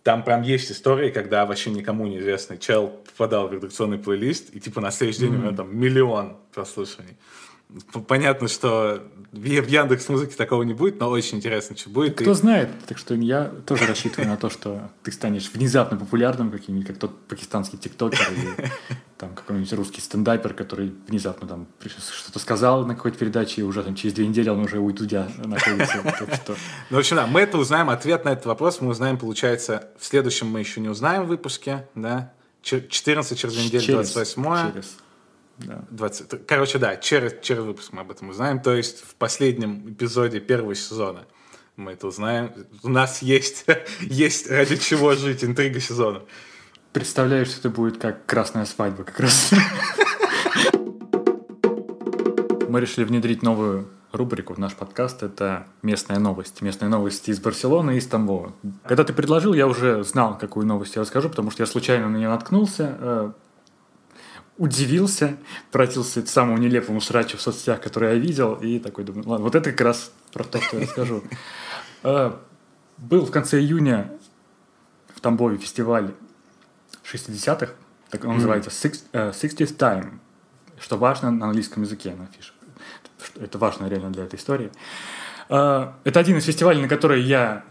там прям есть истории, когда вообще никому неизвестный чел попадал в редакционный плейлист, и типа на следующий день mm-hmm. у него там миллион прослушиваний. Понятно, что в Яндекс Музыке такого не будет, но очень интересно, что будет. Кто и... знает, так что я тоже рассчитываю на то, что ты станешь внезапно популярным каким-нибудь, как тот пакистанский тиктокер или там какой-нибудь русский стендапер, который внезапно там что-то сказал на какой-то передаче, и уже там через две недели он уже у Итудя находится. Ну, в общем, да, мы это узнаем, ответ на этот вопрос мы узнаем, получается, в следующем мы еще не узнаем в выпуске, да, 14 через две недели, 28 Через. Да. 20. Короче, да, через, через выпуск мы об этом узнаем. То есть в последнем эпизоде первого сезона мы это узнаем. У нас есть, есть ради чего жить, интрига сезона. Представляешь, что это будет как красная свадьба как раз. Мы решили внедрить новую рубрику в наш подкаст. Это местная новость. Местные новости из Барселоны и из Тамбова. Когда ты предложил, я уже знал, какую новость я расскажу, потому что я случайно на нее наткнулся э, удивился, превратился к самому нелепому срачу в соцсетях, который я видел, и такой думаю, ладно, вот это как раз про то, что я расскажу. А, был в конце июня в Тамбове фестиваль 60-х, так он называется э, 60th Time, что важно на английском языке на афише. Это важно реально для этой истории. А, это один из фестивалей, на который я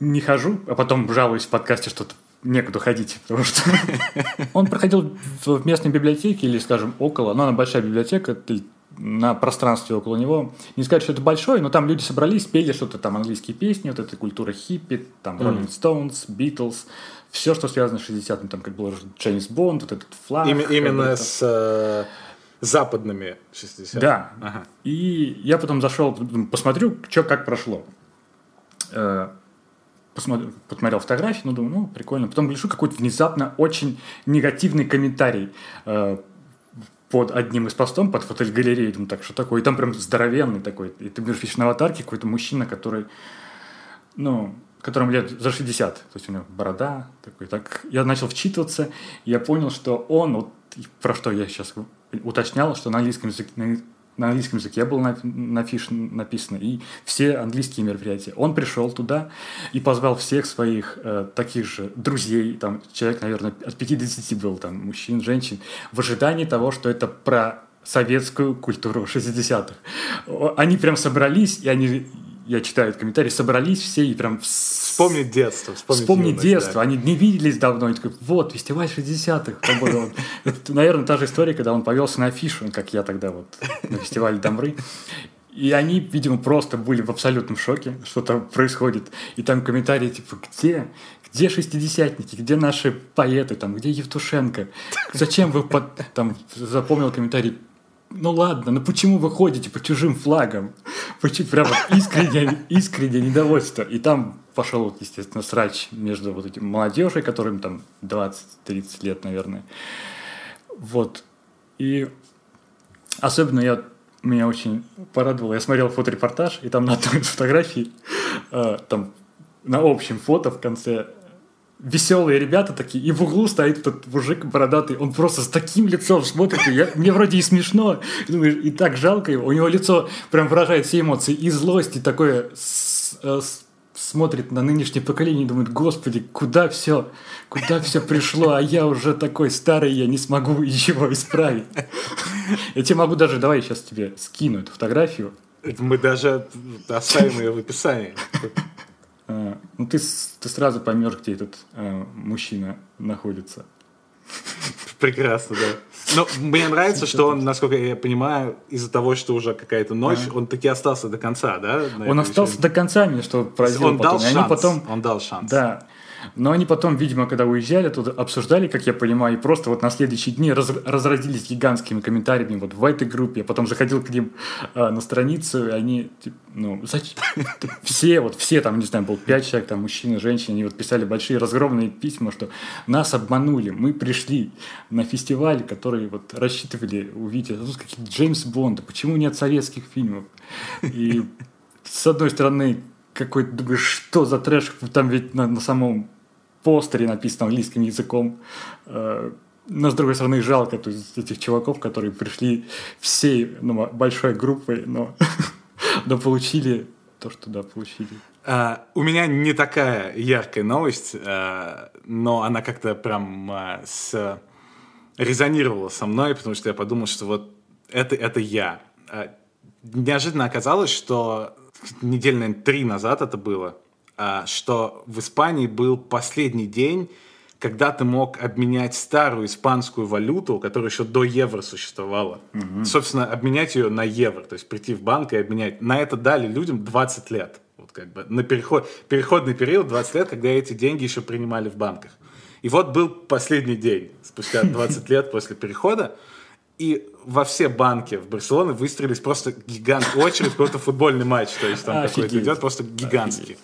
не хожу, а потом жалуюсь в подкасте, что некуда ходить, потому что он проходил в местной библиотеке или, скажем, около, но она большая библиотека, на пространстве около него. Не сказать, что это большой, но там люди собрались, пели что-то там английские песни, вот эта культура хиппи, там Rolling Stones, Beatles, все, что связано с 60-м, там как был Джеймс Бонд, вот этот флаг. Им, именно с э, западными 60 Да. Ага. И я потом зашел, посмотрю, что как прошло. Посмотрел, посмотрел фотографии, ну, думаю, ну, прикольно. Потом гляжу, какой-то внезапно очень негативный комментарий э, под одним из постом, под фотогалереей, думаю, так, что такое? И там прям здоровенный такой. И ты видишь на аватарке какой-то мужчина, который, ну, которому лет за 60, то есть у него борода такой. Так я начал вчитываться, я понял, что он, вот про что я сейчас уточнял, что на английском языке, английском языке было на, на написано, и все английские мероприятия. Он пришел туда и позвал всех своих э, таких же друзей, там человек, наверное, от 50 был, там, мужчин, женщин, в ожидании того, что это про советскую культуру 60-х. Они прям собрались, и они я читаю комментарии, собрались все и прям... Вспомнить детство. Вспомнить, вспомнить юность, детство. Да. Они не виделись давно. И такой, вот, фестиваль 60-х. Это, наверное, та же история, когда он повелся на афишу, как я тогда вот на фестивале Домры. И они, видимо, просто были в абсолютном шоке, что там происходит. И там комментарии типа, где? Где шестидесятники? Где наши поэты? Там, где Евтушенко? Зачем вы под... Там запомнил комментарий ну ладно, ну почему вы ходите по чужим флагам? Почему прямо искреннее, искреннее недовольство. И там пошел, естественно, срач между вот этим молодежью, которым там 20-30 лет, наверное. Вот. И особенно я меня очень порадовало. Я смотрел фоторепортаж, и там на одной из фотографий, э, там на общем фото в конце веселые ребята такие, и в углу стоит этот мужик бородатый, он просто с таким лицом смотрит, и я, мне вроде и смешно, и, так жалко его, у него лицо прям выражает все эмоции, и злость, и такое с, э, с, смотрит на нынешнее поколение и думает, господи, куда все, куда все пришло, а я уже такой старый, я не смогу ничего исправить. Я тебе могу даже, давай сейчас тебе скину эту фотографию. Мы даже оставим ее в описании. А, ну, ты, ты сразу поймешь, где этот э, мужчина находится. Прекрасно, да. Но мне нравится, что он, насколько я понимаю, из-за того, что уже какая-то ночь, а. он таки остался до конца, да? Он остался до конца, мне что поразило он потом. Дал шанс. Потом... Он дал шанс. Да. Но они потом, видимо, когда уезжали, тут обсуждали, как я понимаю, и просто вот на следующие дни раз, разразились гигантскими комментариями вот в этой группе. Я потом заходил к ним а, на страницу, и они, типа, ну, зачем? Все, вот все там, не знаю, был пять человек, там, мужчины, женщины, они вот писали большие разгромные письма, что нас обманули, мы пришли на фестиваль, который вот рассчитывали увидеть, а тут какие-то Джеймс Бонда, почему нет советских фильмов? И с одной стороны, какой-то, думаешь, что за трэш, там ведь на, на самом постере написано английским языком. Э, но, с другой стороны, жалко то есть, этих чуваков, которые пришли всей ну, большой группой, но, но получили то, что да, получили. А, у меня не такая яркая новость, а, но она как-то прям а, с... резонировала со мной, потому что я подумал, что вот это, это я. А, неожиданно оказалось, что недель, три назад это было, что в Испании был последний день, когда ты мог обменять старую испанскую валюту, которая еще до евро существовала, угу. собственно, обменять ее на евро, то есть прийти в банк и обменять. На это дали людям 20 лет. Вот как бы на переход, переходный период 20 лет, когда эти деньги еще принимали в банках. И вот был последний день, спустя 20 лет после перехода, и во все банки в Барселоне выстрелились просто гигант очередь, какой-то футбольный матч, то есть там какой-то идет, просто гигантский.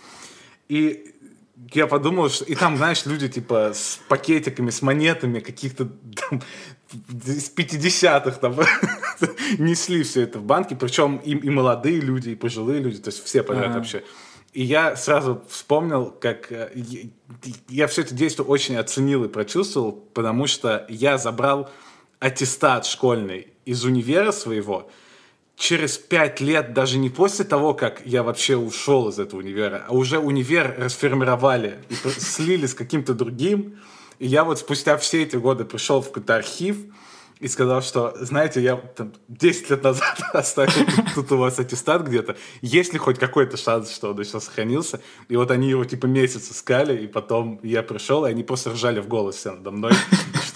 И я подумал, что... И там, знаешь, люди, типа, с пакетиками, с монетами каких-то там, из 50-х там несли все это в банки. Причем и, и молодые люди, и пожилые люди, то есть все подряд ага. вообще. И я сразу вспомнил, как э, я, я все это действие очень оценил и прочувствовал, потому что я забрал аттестат школьный из универа своего, через пять лет, даже не после того, как я вообще ушел из этого универа, а уже универ расформировали и слили с каким-то другим. И я вот спустя все эти годы пришел в какой-то архив, и сказал, что, знаете, я там 10 лет назад оставил тут у вас аттестат где-то, есть ли хоть какой-то шанс, что он еще сохранился? И вот они его типа месяц искали, и потом я пришел, и они просто ржали в голос все надо мной,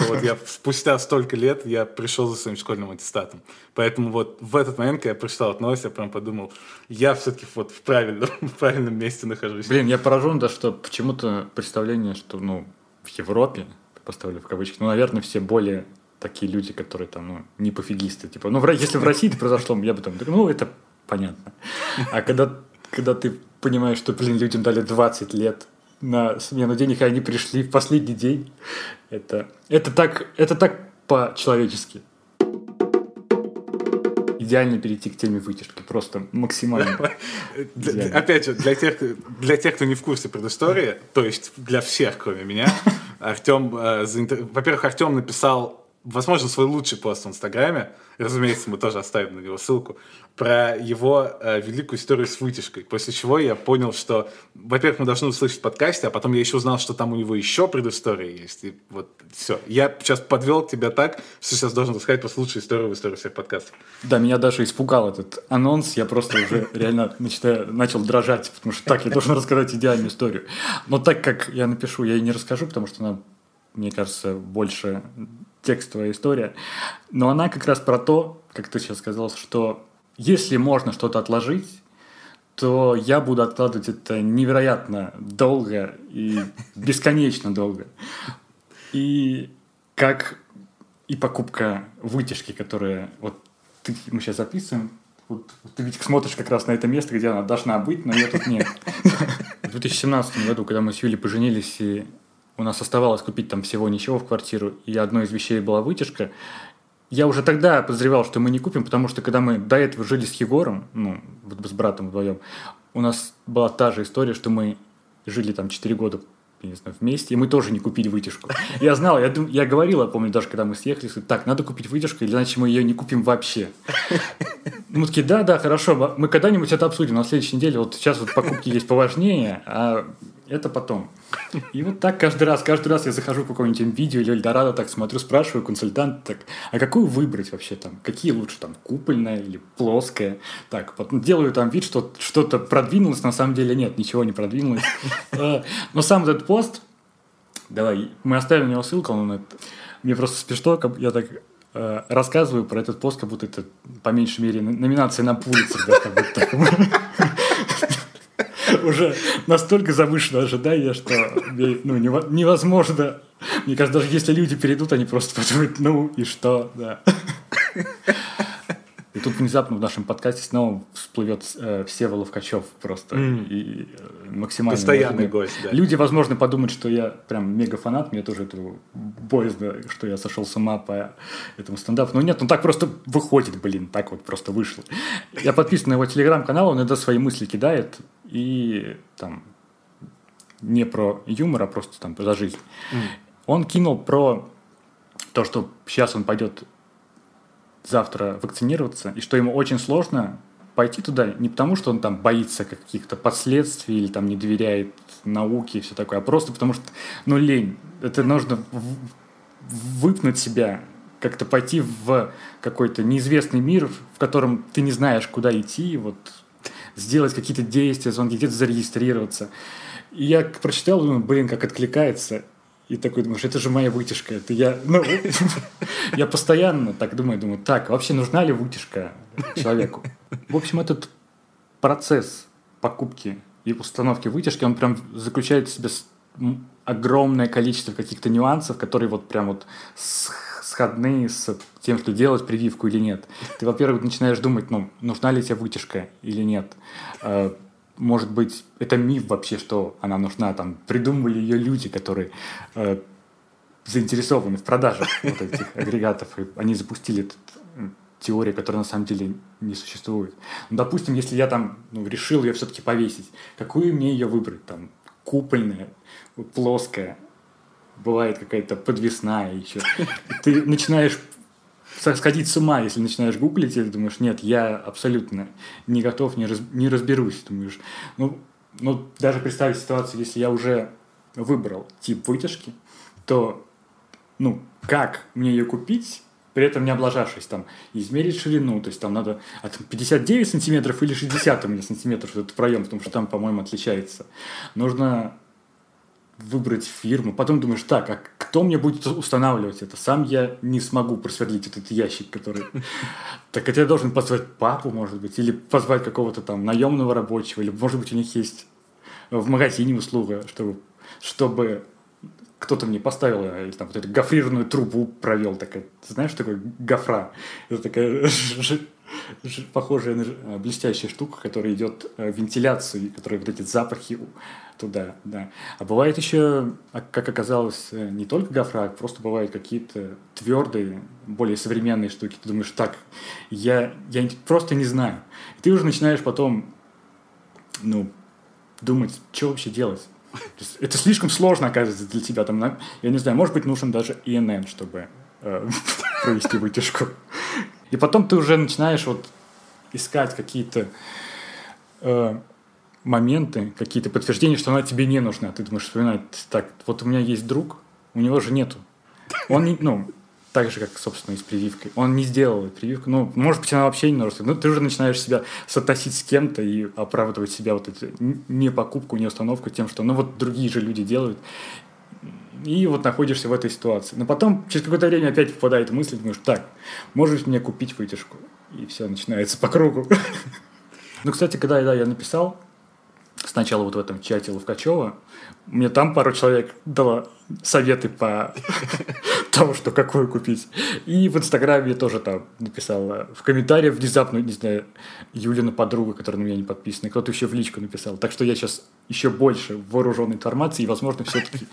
что вот я спустя столько лет я пришел за своим школьным аттестатом. Поэтому вот в этот момент, когда я прочитал эту новость, я прям подумал, я все-таки вот в правильном, в правильном месте нахожусь. Блин, я поражен, да, что почему-то представление, что, ну, в Европе, поставлю в кавычки, ну, наверное, все более такие люди, которые там, ну, не пофигисты. Типа, ну, если в России это произошло, я бы там, ну, это понятно. А когда, когда ты понимаешь, что, блин, людям дали 20 лет на смену денег, и они пришли в последний день, это, это так, это так по-человечески. Идеально перейти к теме вытяжки, просто максимально. Опять же, для тех, для тех, кто не в курсе предыстории, то есть для всех, кроме меня, Артем, э, во-первых, Артем написал возможно, свой лучший пост в Инстаграме, разумеется, мы тоже оставим на него ссылку, про его э, великую историю с вытяжкой. После чего я понял, что, во-первых, мы должны услышать в а потом я еще узнал, что там у него еще предыстория есть. И вот все. Я сейчас подвел тебя так, что сейчас должен рассказать просто лучшую историю в истории всех подкастов. Да, меня даже испугал этот анонс. Я просто уже реально начал дрожать, потому что так, я должен рассказать идеальную историю. Но так как я напишу, я и не расскажу, потому что она, мне кажется, больше текстовая история. Но она как раз про то, как ты сейчас сказал, что если можно что-то отложить, то я буду откладывать это невероятно долго и бесконечно долго. И как и покупка вытяжки, которая вот ты, мы сейчас записываем, вот, ты ведь смотришь как раз на это место, где она должна быть, но ее тут нет. В 2017 году, когда мы с Юлей поженились и у нас оставалось купить там всего ничего в квартиру, и одной из вещей была вытяжка, я уже тогда подозревал, что мы не купим, потому что когда мы до этого жили с Егором, ну, вот с братом вдвоем, у нас была та же история, что мы жили там 4 года я не знаю, вместе, и мы тоже не купили вытяжку. Я знал, я, дум, я говорил, я помню, даже когда мы съехали, что так, надо купить вытяжку, иначе мы ее не купим вообще. Мы такие, да, да, хорошо, мы когда-нибудь это обсудим на следующей неделе, вот сейчас вот покупки есть поважнее, а это потом. И вот так каждый раз, каждый раз я захожу в какое-нибудь видео или Эльдорадо, так смотрю, спрашиваю консультант, так, а какую выбрать вообще там? Какие лучше там, купольная или плоская? Так, потом делаю там вид, что что-то продвинулось, на самом деле нет, ничего не продвинулось. А, но сам этот пост, давай, мы оставим на него ссылку, он мне просто смешно, я так э, рассказываю про этот пост, как будто это, по меньшей мере, номинация на Пулицер, да, как будто уже настолько завышено ожидание, что ну, невозможно. Мне кажется, даже если люди перейдут, они просто подумают, ну и что, да. И тут внезапно в нашем подкасте снова всплывет э, Всеволод Ткачев просто. Mm. И, э, максимально... Постоянный гость, да. Люди, возможно, подумают, что я прям мега фанат, мне тоже это боязно, что я сошел с ума по этому стендапу. Но нет, ну так просто выходит, блин, так вот просто вышло. Я подписан на его телеграм-канал, он иногда свои мысли кидает, и там не про юмор, а просто там про жизнь. Mm. Он кинул про то, что сейчас он пойдет завтра вакцинироваться, и что ему очень сложно пойти туда не потому, что он там боится каких-то последствий или там не доверяет науке и все такое, а просто потому что, ну, лень. Это нужно выпнуть себя, как-то пойти в какой-то неизвестный мир, в котором ты не знаешь, куда идти, вот сделать какие-то действия, звонки, где-то зарегистрироваться. И я прочитал, думаю, блин, как откликается. И такой думаешь, это же моя вытяжка. Это я, ну, я постоянно так думаю, думаю, так, вообще нужна ли вытяжка человеку? В общем, этот процесс покупки и установки вытяжки, он прям заключает в себе огромное количество каких-то нюансов, которые вот прям вот сходные с тем, что делать прививку или нет. Ты, во-первых, начинаешь думать, ну, нужна ли тебе вытяжка или нет. Может быть, это миф вообще, что она нужна. Там придумывали ее люди, которые э, заинтересованы в продаже вот этих агрегатов. И они запустили эту теорию, которая на самом деле не существует. Ну, допустим, если я там ну, решил ее все-таки повесить, какую мне ее выбрать? Там купольная, плоская, бывает какая-то подвесная еще. ты начинаешь сходить с ума, если начинаешь гуглить, и думаешь, нет, я абсолютно не готов, не, раз, не разберусь. Думаешь, ну, ну, даже представить ситуацию, если я уже выбрал тип вытяжки, то, ну, как мне ее купить, при этом не облажавшись, там, измерить ширину, то есть там надо там 59 сантиметров или 60 у меня сантиметров этот проем, потому что там, по-моему, отличается. Нужно выбрать фирму, потом думаешь, так, а кто мне будет устанавливать это? Сам я не смогу просверлить этот ящик, который... Так я должен позвать папу, может быть, или позвать какого-то там наемного рабочего, или, может быть, у них есть в магазине услуга, чтобы, чтобы кто-то мне поставил, или там вот эту гофрированную трубу провел, такая, знаешь, что такое гофра? Это такая похожая на э, блестящая штука, которая идет э, вентиляцию, которая вот эти запахи туда, да. А бывает еще, а, как оказалось, э, не только гофра, а просто бывают какие-то твердые, более современные штуки. Ты думаешь, так, я, я просто не знаю. И ты уже начинаешь потом, ну, думать, что вообще делать. Это слишком сложно, оказывается, для тебя. Там, я не знаю, может быть, нужен даже ИНН, чтобы провести вытяжку. И потом ты уже начинаешь вот искать какие-то э, моменты, какие-то подтверждения, что она тебе не нужна. Ты думаешь, вспоминать, так, вот у меня есть друг, у него же нету. Он ну, так же, как, собственно, и с прививкой. Он не сделал прививку. Ну, может быть, она вообще не нужна. Но ты уже начинаешь себя соотносить с кем-то и оправдывать себя вот эту не установку тем, что ну вот другие же люди делают и вот находишься в этой ситуации. Но потом через какое-то время опять попадает мысль, думаешь, так, можешь мне купить вытяжку? И все начинается по кругу. Ну, кстати, когда да, я написал, сначала вот в этом чате Ловкачева, мне там пару человек дало советы по тому, что какую купить. И в Инстаграме тоже там написал в комментариях внезапно, не знаю, Юлина подруга, которая на меня не подписана, кто-то еще в личку написал. Так что я сейчас еще больше вооружен информацией, и, возможно, все-таки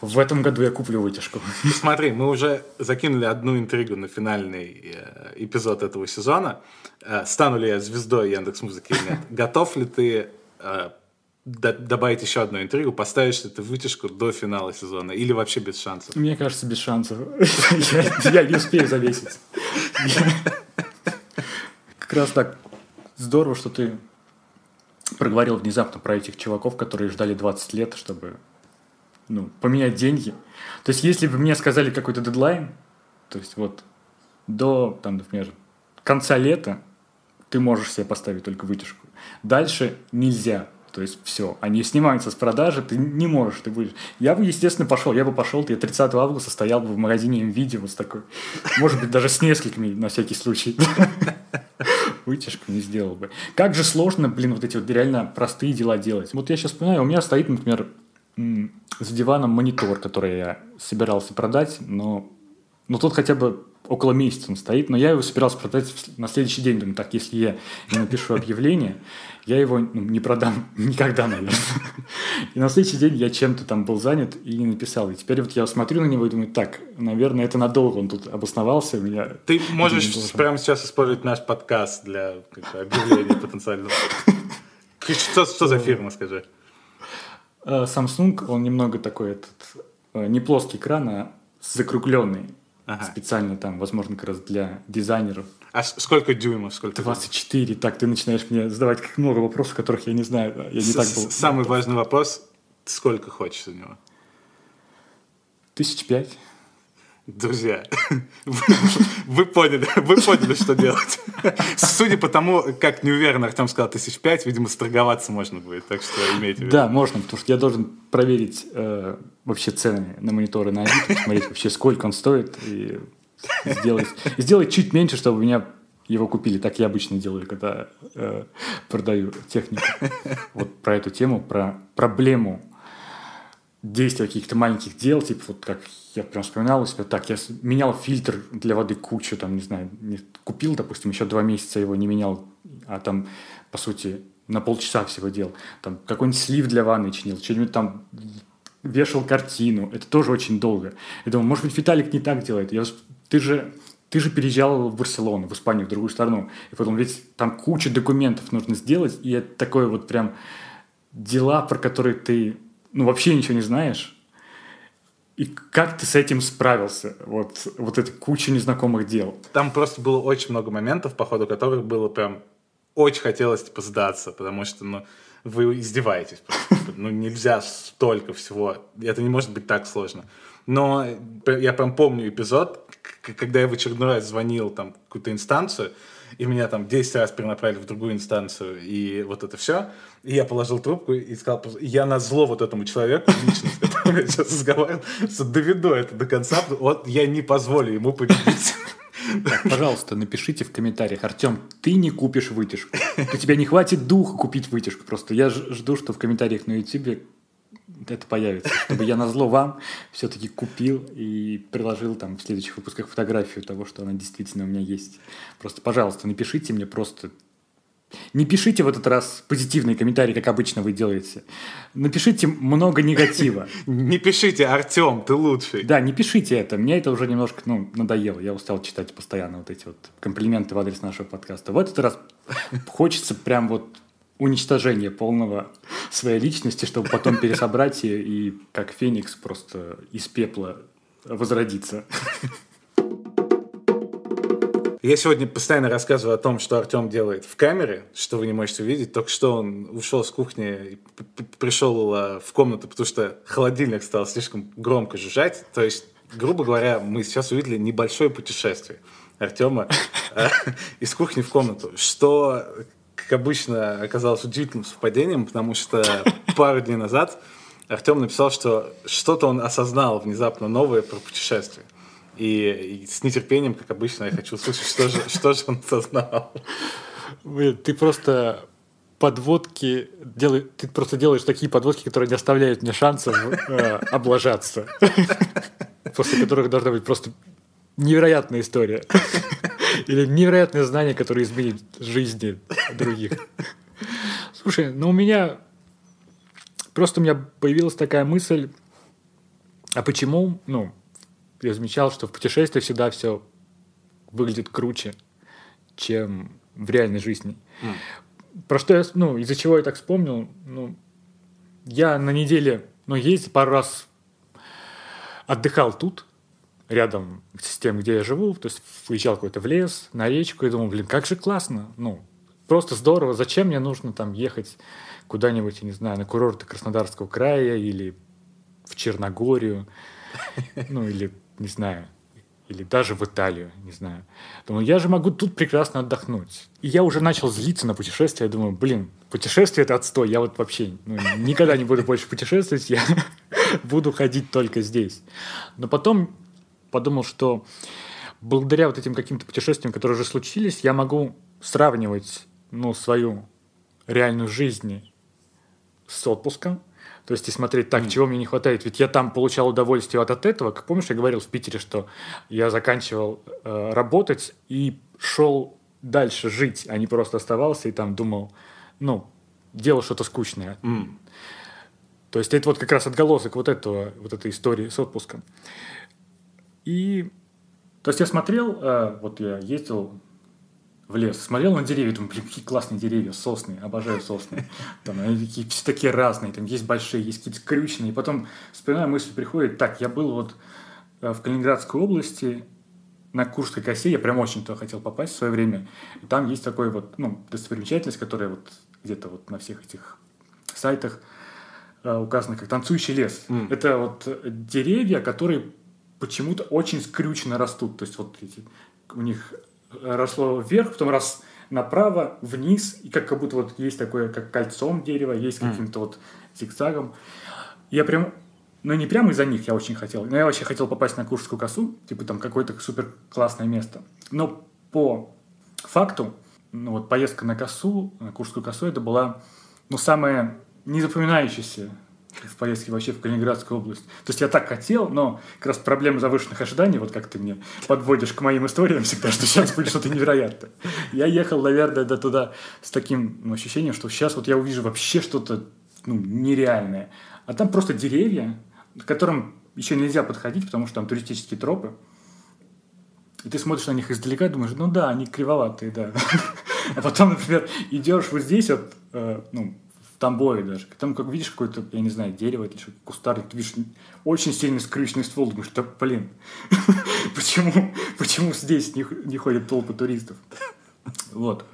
в этом году я куплю вытяжку. Смотри, мы уже закинули одну интригу на финальный э, эпизод этого сезона. Э, стану ли я звездой Яндекс Музыки или нет? Готов ли ты э, добавить еще одну интригу? Поставишь ли ты вытяжку до финала сезона или вообще без шансов? Мне кажется, без шансов. Я не успею завесить. Как раз так здорово, что ты проговорил внезапно про этих чуваков, которые ждали 20 лет, чтобы ну, поменять деньги. То есть, если бы мне сказали какой-то дедлайн, то есть вот до, там, например, конца лета ты можешь себе поставить только вытяжку. Дальше нельзя. То есть все, они снимаются с продажи, ты не можешь, ты будешь. Я бы, естественно, пошел, я бы пошел, я 30 августа стоял бы в магазине видео вот с такой, может быть, даже с несколькими на всякий случай. Вытяжку не сделал бы. Как же сложно, блин, вот эти вот реально простые дела делать. Вот я сейчас вспоминаю, у меня стоит, например, с диваном монитор, который я собирался продать, но, но тут хотя бы около месяца он стоит, но я его собирался продать на следующий день. Думаю, так, если я не напишу объявление, я его ну, не продам никогда, наверное. И на следующий день я чем-то там был занят и не написал. И теперь вот я смотрю на него и думаю, так, наверное, это надолго он тут обосновался. У меня Ты можешь прямо сейчас использовать наш подкаст для объявления потенциального. Что, что за фирма, скажи? Э, Samsung, он немного такой этот, э, не плоский экран, а закругленный. Ага. Специально там, возможно, как раз для дизайнеров. А сколько дюймов? Сколько 24. Дюймов? Так, ты начинаешь мне задавать как много вопросов, которых я не знаю. Я не так был. Самый важный вопрос. Сколько хочешь у него? Тысяч пять. Друзья, вы, поняли, вы поняли, что делать. Судя по тому, как неуверенно Артем сказал тысяч пять, видимо, сторговаться можно будет, так что имейте в виду. Да, можно, потому что я должен проверить э, вообще цены на мониторы на Авито, посмотреть вообще, сколько он стоит, и сделать, сделать чуть меньше, чтобы меня его купили. Так я обычно делаю, когда э, продаю технику. Вот про эту тему, про проблему действия каких-то маленьких дел, типа вот как я прям вспоминал у себя, так, я менял фильтр для воды кучу, там, не знаю, купил, допустим, еще два месяца его не менял, а там, по сути, на полчаса всего делал. Там какой-нибудь слив для ванны чинил, что-нибудь там вешал картину. Это тоже очень долго. Я думаю, может быть, Виталик не так делает. Я, ты же ты же переезжал в Барселону, в Испанию, в другую страну. И потом ведь там куча документов нужно сделать, и это такое вот прям дела, про которые ты ну, вообще ничего не знаешь. И как ты с этим справился? Вот, вот эта куча незнакомых дел. Там просто было очень много моментов, по ходу которых было прям очень хотелось типа сдаться, потому что, ну, вы издеваетесь просто. Типа, ну, нельзя столько всего. Это не может быть так сложно. Но я прям помню эпизод, когда я в очередной раз звонил там какую-то инстанцию, и меня там 10 раз перенаправили в другую инстанцию, и вот это все. И я положил трубку и сказал, я на зло вот этому человеку, лично, с которым я сейчас разговаривал, доведу это до конца, вот я не позволю ему победить. Так, пожалуйста, напишите в комментариях, Артем, ты не купишь вытяжку. У тебя не хватит духа купить вытяжку. Просто я жду, что в комментариях на YouTube это появится, чтобы я на зло вам все-таки купил и приложил там в следующих выпусках фотографию того, что она действительно у меня есть. Просто, пожалуйста, напишите мне просто не пишите в этот раз позитивные комментарии, как обычно вы делаете. Напишите много негатива. Не пишите, Артем, ты лучший. Да, не пишите это. Мне это уже немножко ну, надоело. Я устал читать постоянно вот эти вот комплименты в адрес нашего подкаста. В этот раз хочется прям вот уничтожение полного своей личности, чтобы потом пересобрать ее и как феникс просто из пепла возродиться. Я сегодня постоянно рассказываю о том, что Артем делает в камере, что вы не можете увидеть. Только что он ушел с кухни и пришел э, в комнату, потому что холодильник стал слишком громко жужжать. То есть, грубо говоря, мы сейчас увидели небольшое путешествие Артема э, из кухни в комнату, что как обычно, оказалось удивительным совпадением, потому что пару дней назад Артем написал, что что-то он осознал внезапно новое про путешествие. И, и с нетерпением, как обычно, я хочу услышать, что же, что же он осознал. ты просто подводки делай, ты просто делаешь такие подводки, которые не оставляют мне шансов э, облажаться. После которых должна быть просто невероятная история. Или невероятное знание, которое изменит жизни других. Слушай, ну у меня... Просто у меня появилась такая мысль, а почему, ну, я замечал, что в путешествии всегда все выглядит круче, чем в реальной жизни. Mm. Про что я, ну, из-за чего я так вспомнил, ну, я на неделе, ну, ездил пару раз, отдыхал тут, рядом с тем, где я живу, то есть выезжал какой-то в лес, на речку, и думал, блин, как же классно, ну, просто здорово, зачем мне нужно там ехать куда-нибудь, я не знаю, на курорты Краснодарского края или в Черногорию, ну, или, не знаю, или даже в Италию, не знаю. Думаю, я же могу тут прекрасно отдохнуть. И я уже начал злиться на путешествия. Думаю, блин, путешествие это отстой. Я вот вообще ну, никогда не буду больше путешествовать. Я буду ходить только здесь. Но потом подумал, что благодаря вот этим каким-то путешествиям, которые уже случились, я могу сравнивать ну, свою реальную жизнь с отпуском. То есть и смотреть, так, mm. чего мне не хватает. Ведь я там получал удовольствие от, от этого. Как помнишь, я говорил в Питере, что я заканчивал э, работать и шел дальше жить, а не просто оставался и там думал, ну, делал что-то скучное. Mm. То есть это вот как раз отголосок вот этого, вот этой истории с отпуском. И, то есть я смотрел, э, вот я ездил в лес, смотрел на деревья, думаю, блин, какие классные деревья, сосны, обожаю сосны. Там они такие, все такие разные, там есть большие, есть какие-то крючные. И потом вспоминаю, мысль приходит, так, я был вот э, в Калининградской области, на Курской косе, я прям очень туда хотел попасть в свое время. И там есть такой вот, ну, достопримечательность, которая вот где-то вот на всех этих сайтах э, указана как танцующий лес. Mm. Это вот деревья, которые почему-то очень скрючно растут. То есть вот эти, у них росло вверх, потом раз направо, вниз, и как, как будто вот есть такое, как кольцом дерева, есть каким-то вот зигзагом. Я прям, ну не прямо из-за них я очень хотел, но я вообще хотел попасть на Куршскую косу, типа там какое-то супер классное место. Но по факту, ну вот поездка на косу, на Куршскую косу, это была, ну, самая незапоминающаяся в поездке вообще в Калининградскую область. То есть я так хотел, но как раз проблема завышенных ожиданий, вот как ты мне подводишь к моим историям всегда, что сейчас будет что-то невероятное. Я ехал, наверное, до туда с таким ну, ощущением, что сейчас вот я увижу вообще что-то ну, нереальное. А там просто деревья, к которым еще нельзя подходить, потому что там туристические тропы. И ты смотришь на них издалека, думаешь, ну да, они кривоватые, да. А потом, например, идешь вот здесь вот, э, ну, в Тамбове даже. Там, как видишь, какое-то, я не знаю, дерево или что кустарник, ты видишь очень сильно скрюченный ствол, думаешь, да блин, почему, почему здесь не, не ходят толпы туристов? Вот.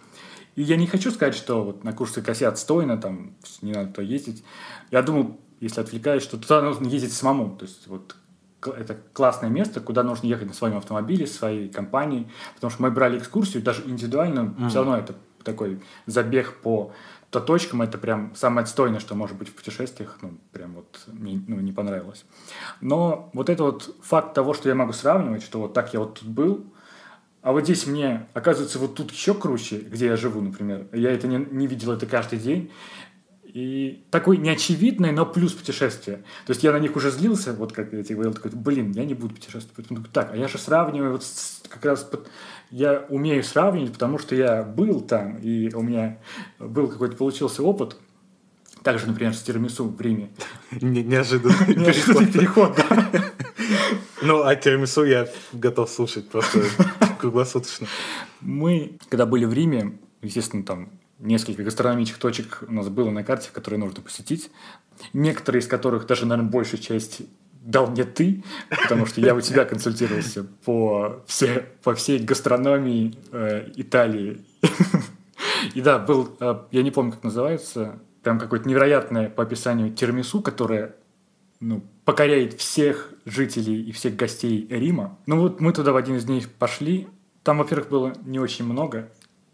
И я не хочу сказать, что вот на Курской косе отстойно, там не надо туда ездить. Я думал, если отвлекаюсь, что туда нужно ездить самому. То есть вот это классное место, куда нужно ехать на своем автомобиле, своей компании, потому что мы брали экскурсию, даже индивидуально, mm. все равно это такой забег по то точкам, это прям самое отстойное, что может быть в путешествиях, ну, прям вот мне ну, не понравилось. Но вот это вот факт того, что я могу сравнивать, что вот так я вот тут был, а вот здесь мне, оказывается, вот тут еще круче, где я живу, например. Я это не, не видел это каждый день. И такой неочевидный, но плюс путешествие. То есть я на них уже злился, вот как я тебе говорил, такой, блин, я не буду путешествовать. Потом, так, а я же сравниваю, вот с, как раз под, я умею сравнивать, потому что я был там, и у меня был какой-то получился опыт. Также, например, с тирамису в Риме. Неожиданный переход, да. Ну, а тирамису я готов слушать просто круглосуточно. Мы, когда были в Риме, естественно, там несколько гастрономических точек у нас было на карте, которые нужно посетить. Некоторые из которых, даже, наверное, большая часть дал мне ты, потому что я у тебя консультировался по, все, по всей гастрономии э, Италии. И да, был, э, я не помню, как называется, прям какое-то невероятное по описанию тирамису, которое ну, покоряет всех жителей и всех гостей Рима. Ну вот мы туда в один из них пошли. Там, во-первых, было не очень много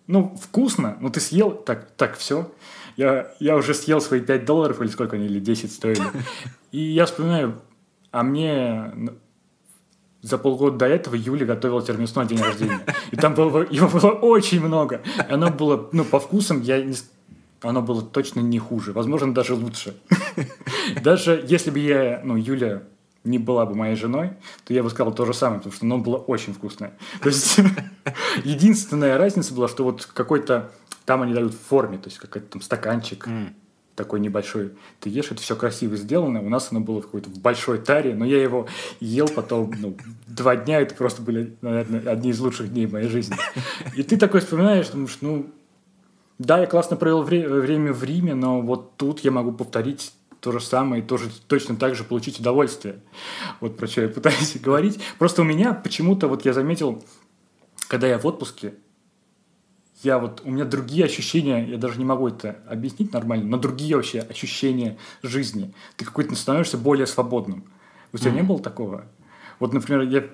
ну, вкусно, ну ты съел, так, так все. Я, я уже съел свои 5 долларов, или сколько они, или 10 стоили. И я вспоминаю, а мне за полгода до этого Юля готовила термису на день рождения. И там было, его было очень много. И оно было, ну, по вкусам, я не, оно было точно не хуже. Возможно, даже лучше. Даже если бы я, ну, Юля не была бы моей женой, то я бы сказал то же самое, потому что оно было очень вкусное. То есть единственная разница была, что вот какой-то там они дают в форме, то есть какой-то там стаканчик mm. такой небольшой. Ты ешь, это все красиво сделано. У нас оно было какой-то в большой таре, но я его ел потом ну, два дня. Это просто были, наверное, одни из лучших дней моей жизни. И ты такой вспоминаешь, думаешь, ну, да, я классно провел вре- время в Риме, но вот тут я могу повторить то же самое и тоже точно так же получить удовольствие. Вот про что я пытаюсь говорить. Просто у меня почему-то, вот я заметил, когда я в отпуске, я вот, у меня другие ощущения, я даже не могу это объяснить нормально, но другие вообще ощущения жизни. Ты какой-то становишься более свободным. У тебя mm-hmm. не было такого? Вот, например, я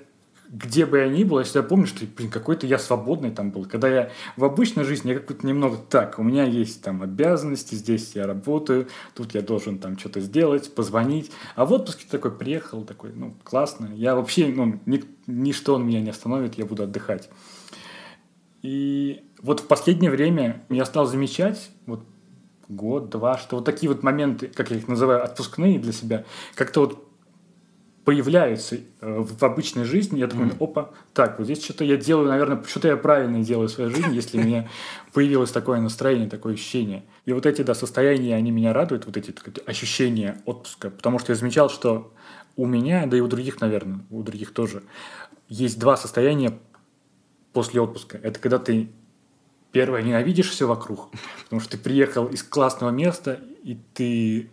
где бы я ни был, я помню, что, блин, какой-то я свободный там был. Когда я в обычной жизни, я какой-то немного так, у меня есть там обязанности, здесь я работаю, тут я должен там что-то сделать, позвонить. А в отпуске такой приехал, такой, ну, классно. Я вообще, ну, ни, ничто он меня не остановит, я буду отдыхать. И вот в последнее время я стал замечать, вот год-два, что вот такие вот моменты, как я их называю, отпускные для себя, как-то вот появляются э, в обычной жизни, я такой, опа, так, вот здесь что-то я делаю, наверное, что-то я правильно делаю в своей жизни, если у меня появилось такое настроение, такое ощущение. И вот эти, да, состояния, они меня радуют, вот эти ощущения отпуска, потому что я замечал, что у меня, да и у других, наверное, у других тоже, есть два состояния после отпуска. Это когда ты первое ненавидишь все вокруг, потому что ты приехал из классного места, и ты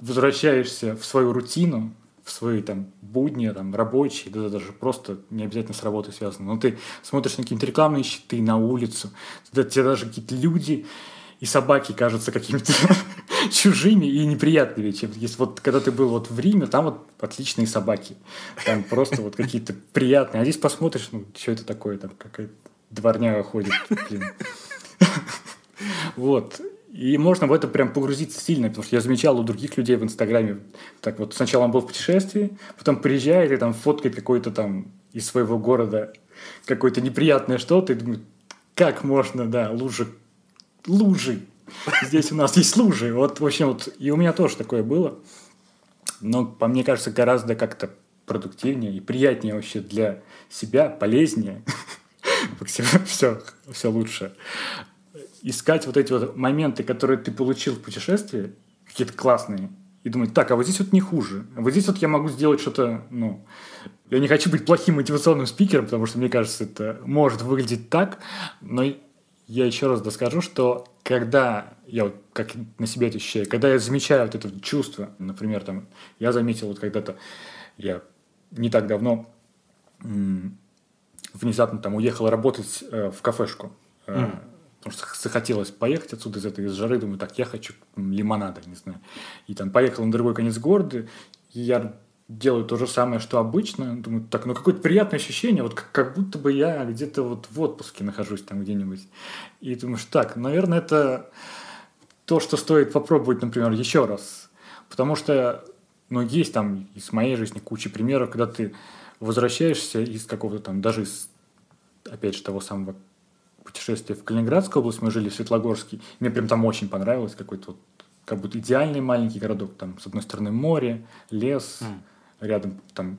возвращаешься в свою рутину, в свои там будни, там, рабочие, да, даже просто не обязательно с работой связано, но ты смотришь на какие-то рекламные щиты, на улицу, тогда тебе даже какие-то люди и собаки кажутся какими-то чужими и неприятными, чем если вот когда ты был вот в Риме, там вот отличные собаки, там просто вот какие-то приятные, а здесь посмотришь, ну, что это такое, там какая-то дворняга ходит, блин. Вот. И можно в это прям погрузиться сильно, потому что я замечал у других людей в Инстаграме, так вот сначала он был в путешествии, потом приезжает и там фоткает какой-то там из своего города какое-то неприятное что-то, и думаю, как можно, да, лужи, лужи, здесь у нас есть лужи, вот, в общем, вот, и у меня тоже такое было, но, по мне кажется, гораздо как-то продуктивнее и приятнее вообще для себя, полезнее, все, все лучше искать вот эти вот моменты, которые ты получил в путешествии, какие-то классные, и думать, так, а вот здесь вот не хуже. А вот здесь вот я могу сделать что-то, ну... Я не хочу быть плохим мотивационным спикером, потому что, мне кажется, это может выглядеть так, но я еще раз доскажу, что когда я вот как на себе это ощущаю, когда я замечаю вот это чувство, например, там, я заметил вот когда-то, я не так давно внезапно там уехал работать э, в кафешку. Mm потому что захотелось поехать отсюда из этой из жары, думаю, так, я хочу лимонада, не знаю. И там поехал на другой конец города, и я делаю то же самое, что обычно. Думаю, так, ну какое-то приятное ощущение, вот как, как будто бы я где-то вот в отпуске нахожусь там где-нибудь. И думаешь, так, наверное, это то, что стоит попробовать, например, еще раз. Потому что, ну, есть там из моей жизни куча примеров, когда ты возвращаешься из какого-то там, даже из, опять же, того самого путешествия в Калининградскую область, мы жили в Светлогорске, мне прям там очень понравилось, какой-то вот, как будто идеальный маленький городок, там, с одной стороны, море, лес, mm. рядом там,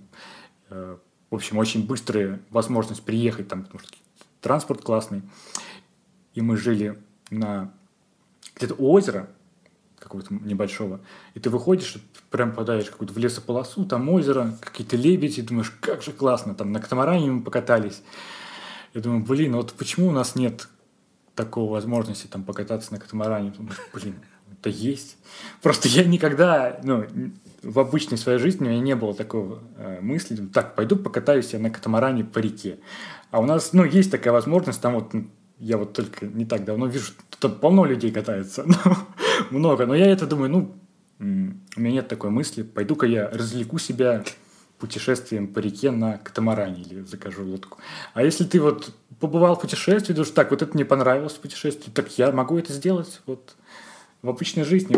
э, в общем, очень быстрая возможность приехать там, потому что транспорт классный. И мы жили на где-то у озера какого-то небольшого, и ты выходишь, прям попадаешь какую-то в лесополосу, там озеро, какие-то лебеди, думаешь, как же классно, там на катамаране мы покатались. Я думаю, блин, ну вот почему у нас нет такой возможности там покататься на катамаране? Блин, это есть. Просто я никогда, ну, в обычной своей жизни у меня не было такого э, мысли, так, пойду покатаюсь я на катамаране по реке. А у нас, ну, есть такая возможность, там вот я вот только не так давно вижу, тут полно людей катается, ну, много. Но я это думаю, ну, у меня нет такой мысли, пойду-ка я развлеку себя путешествием по реке на катамаране или закажу лодку. А если ты вот побывал в путешествии, думаешь, так, вот это мне понравилось в путешествии, так я могу это сделать вот в обычной жизни.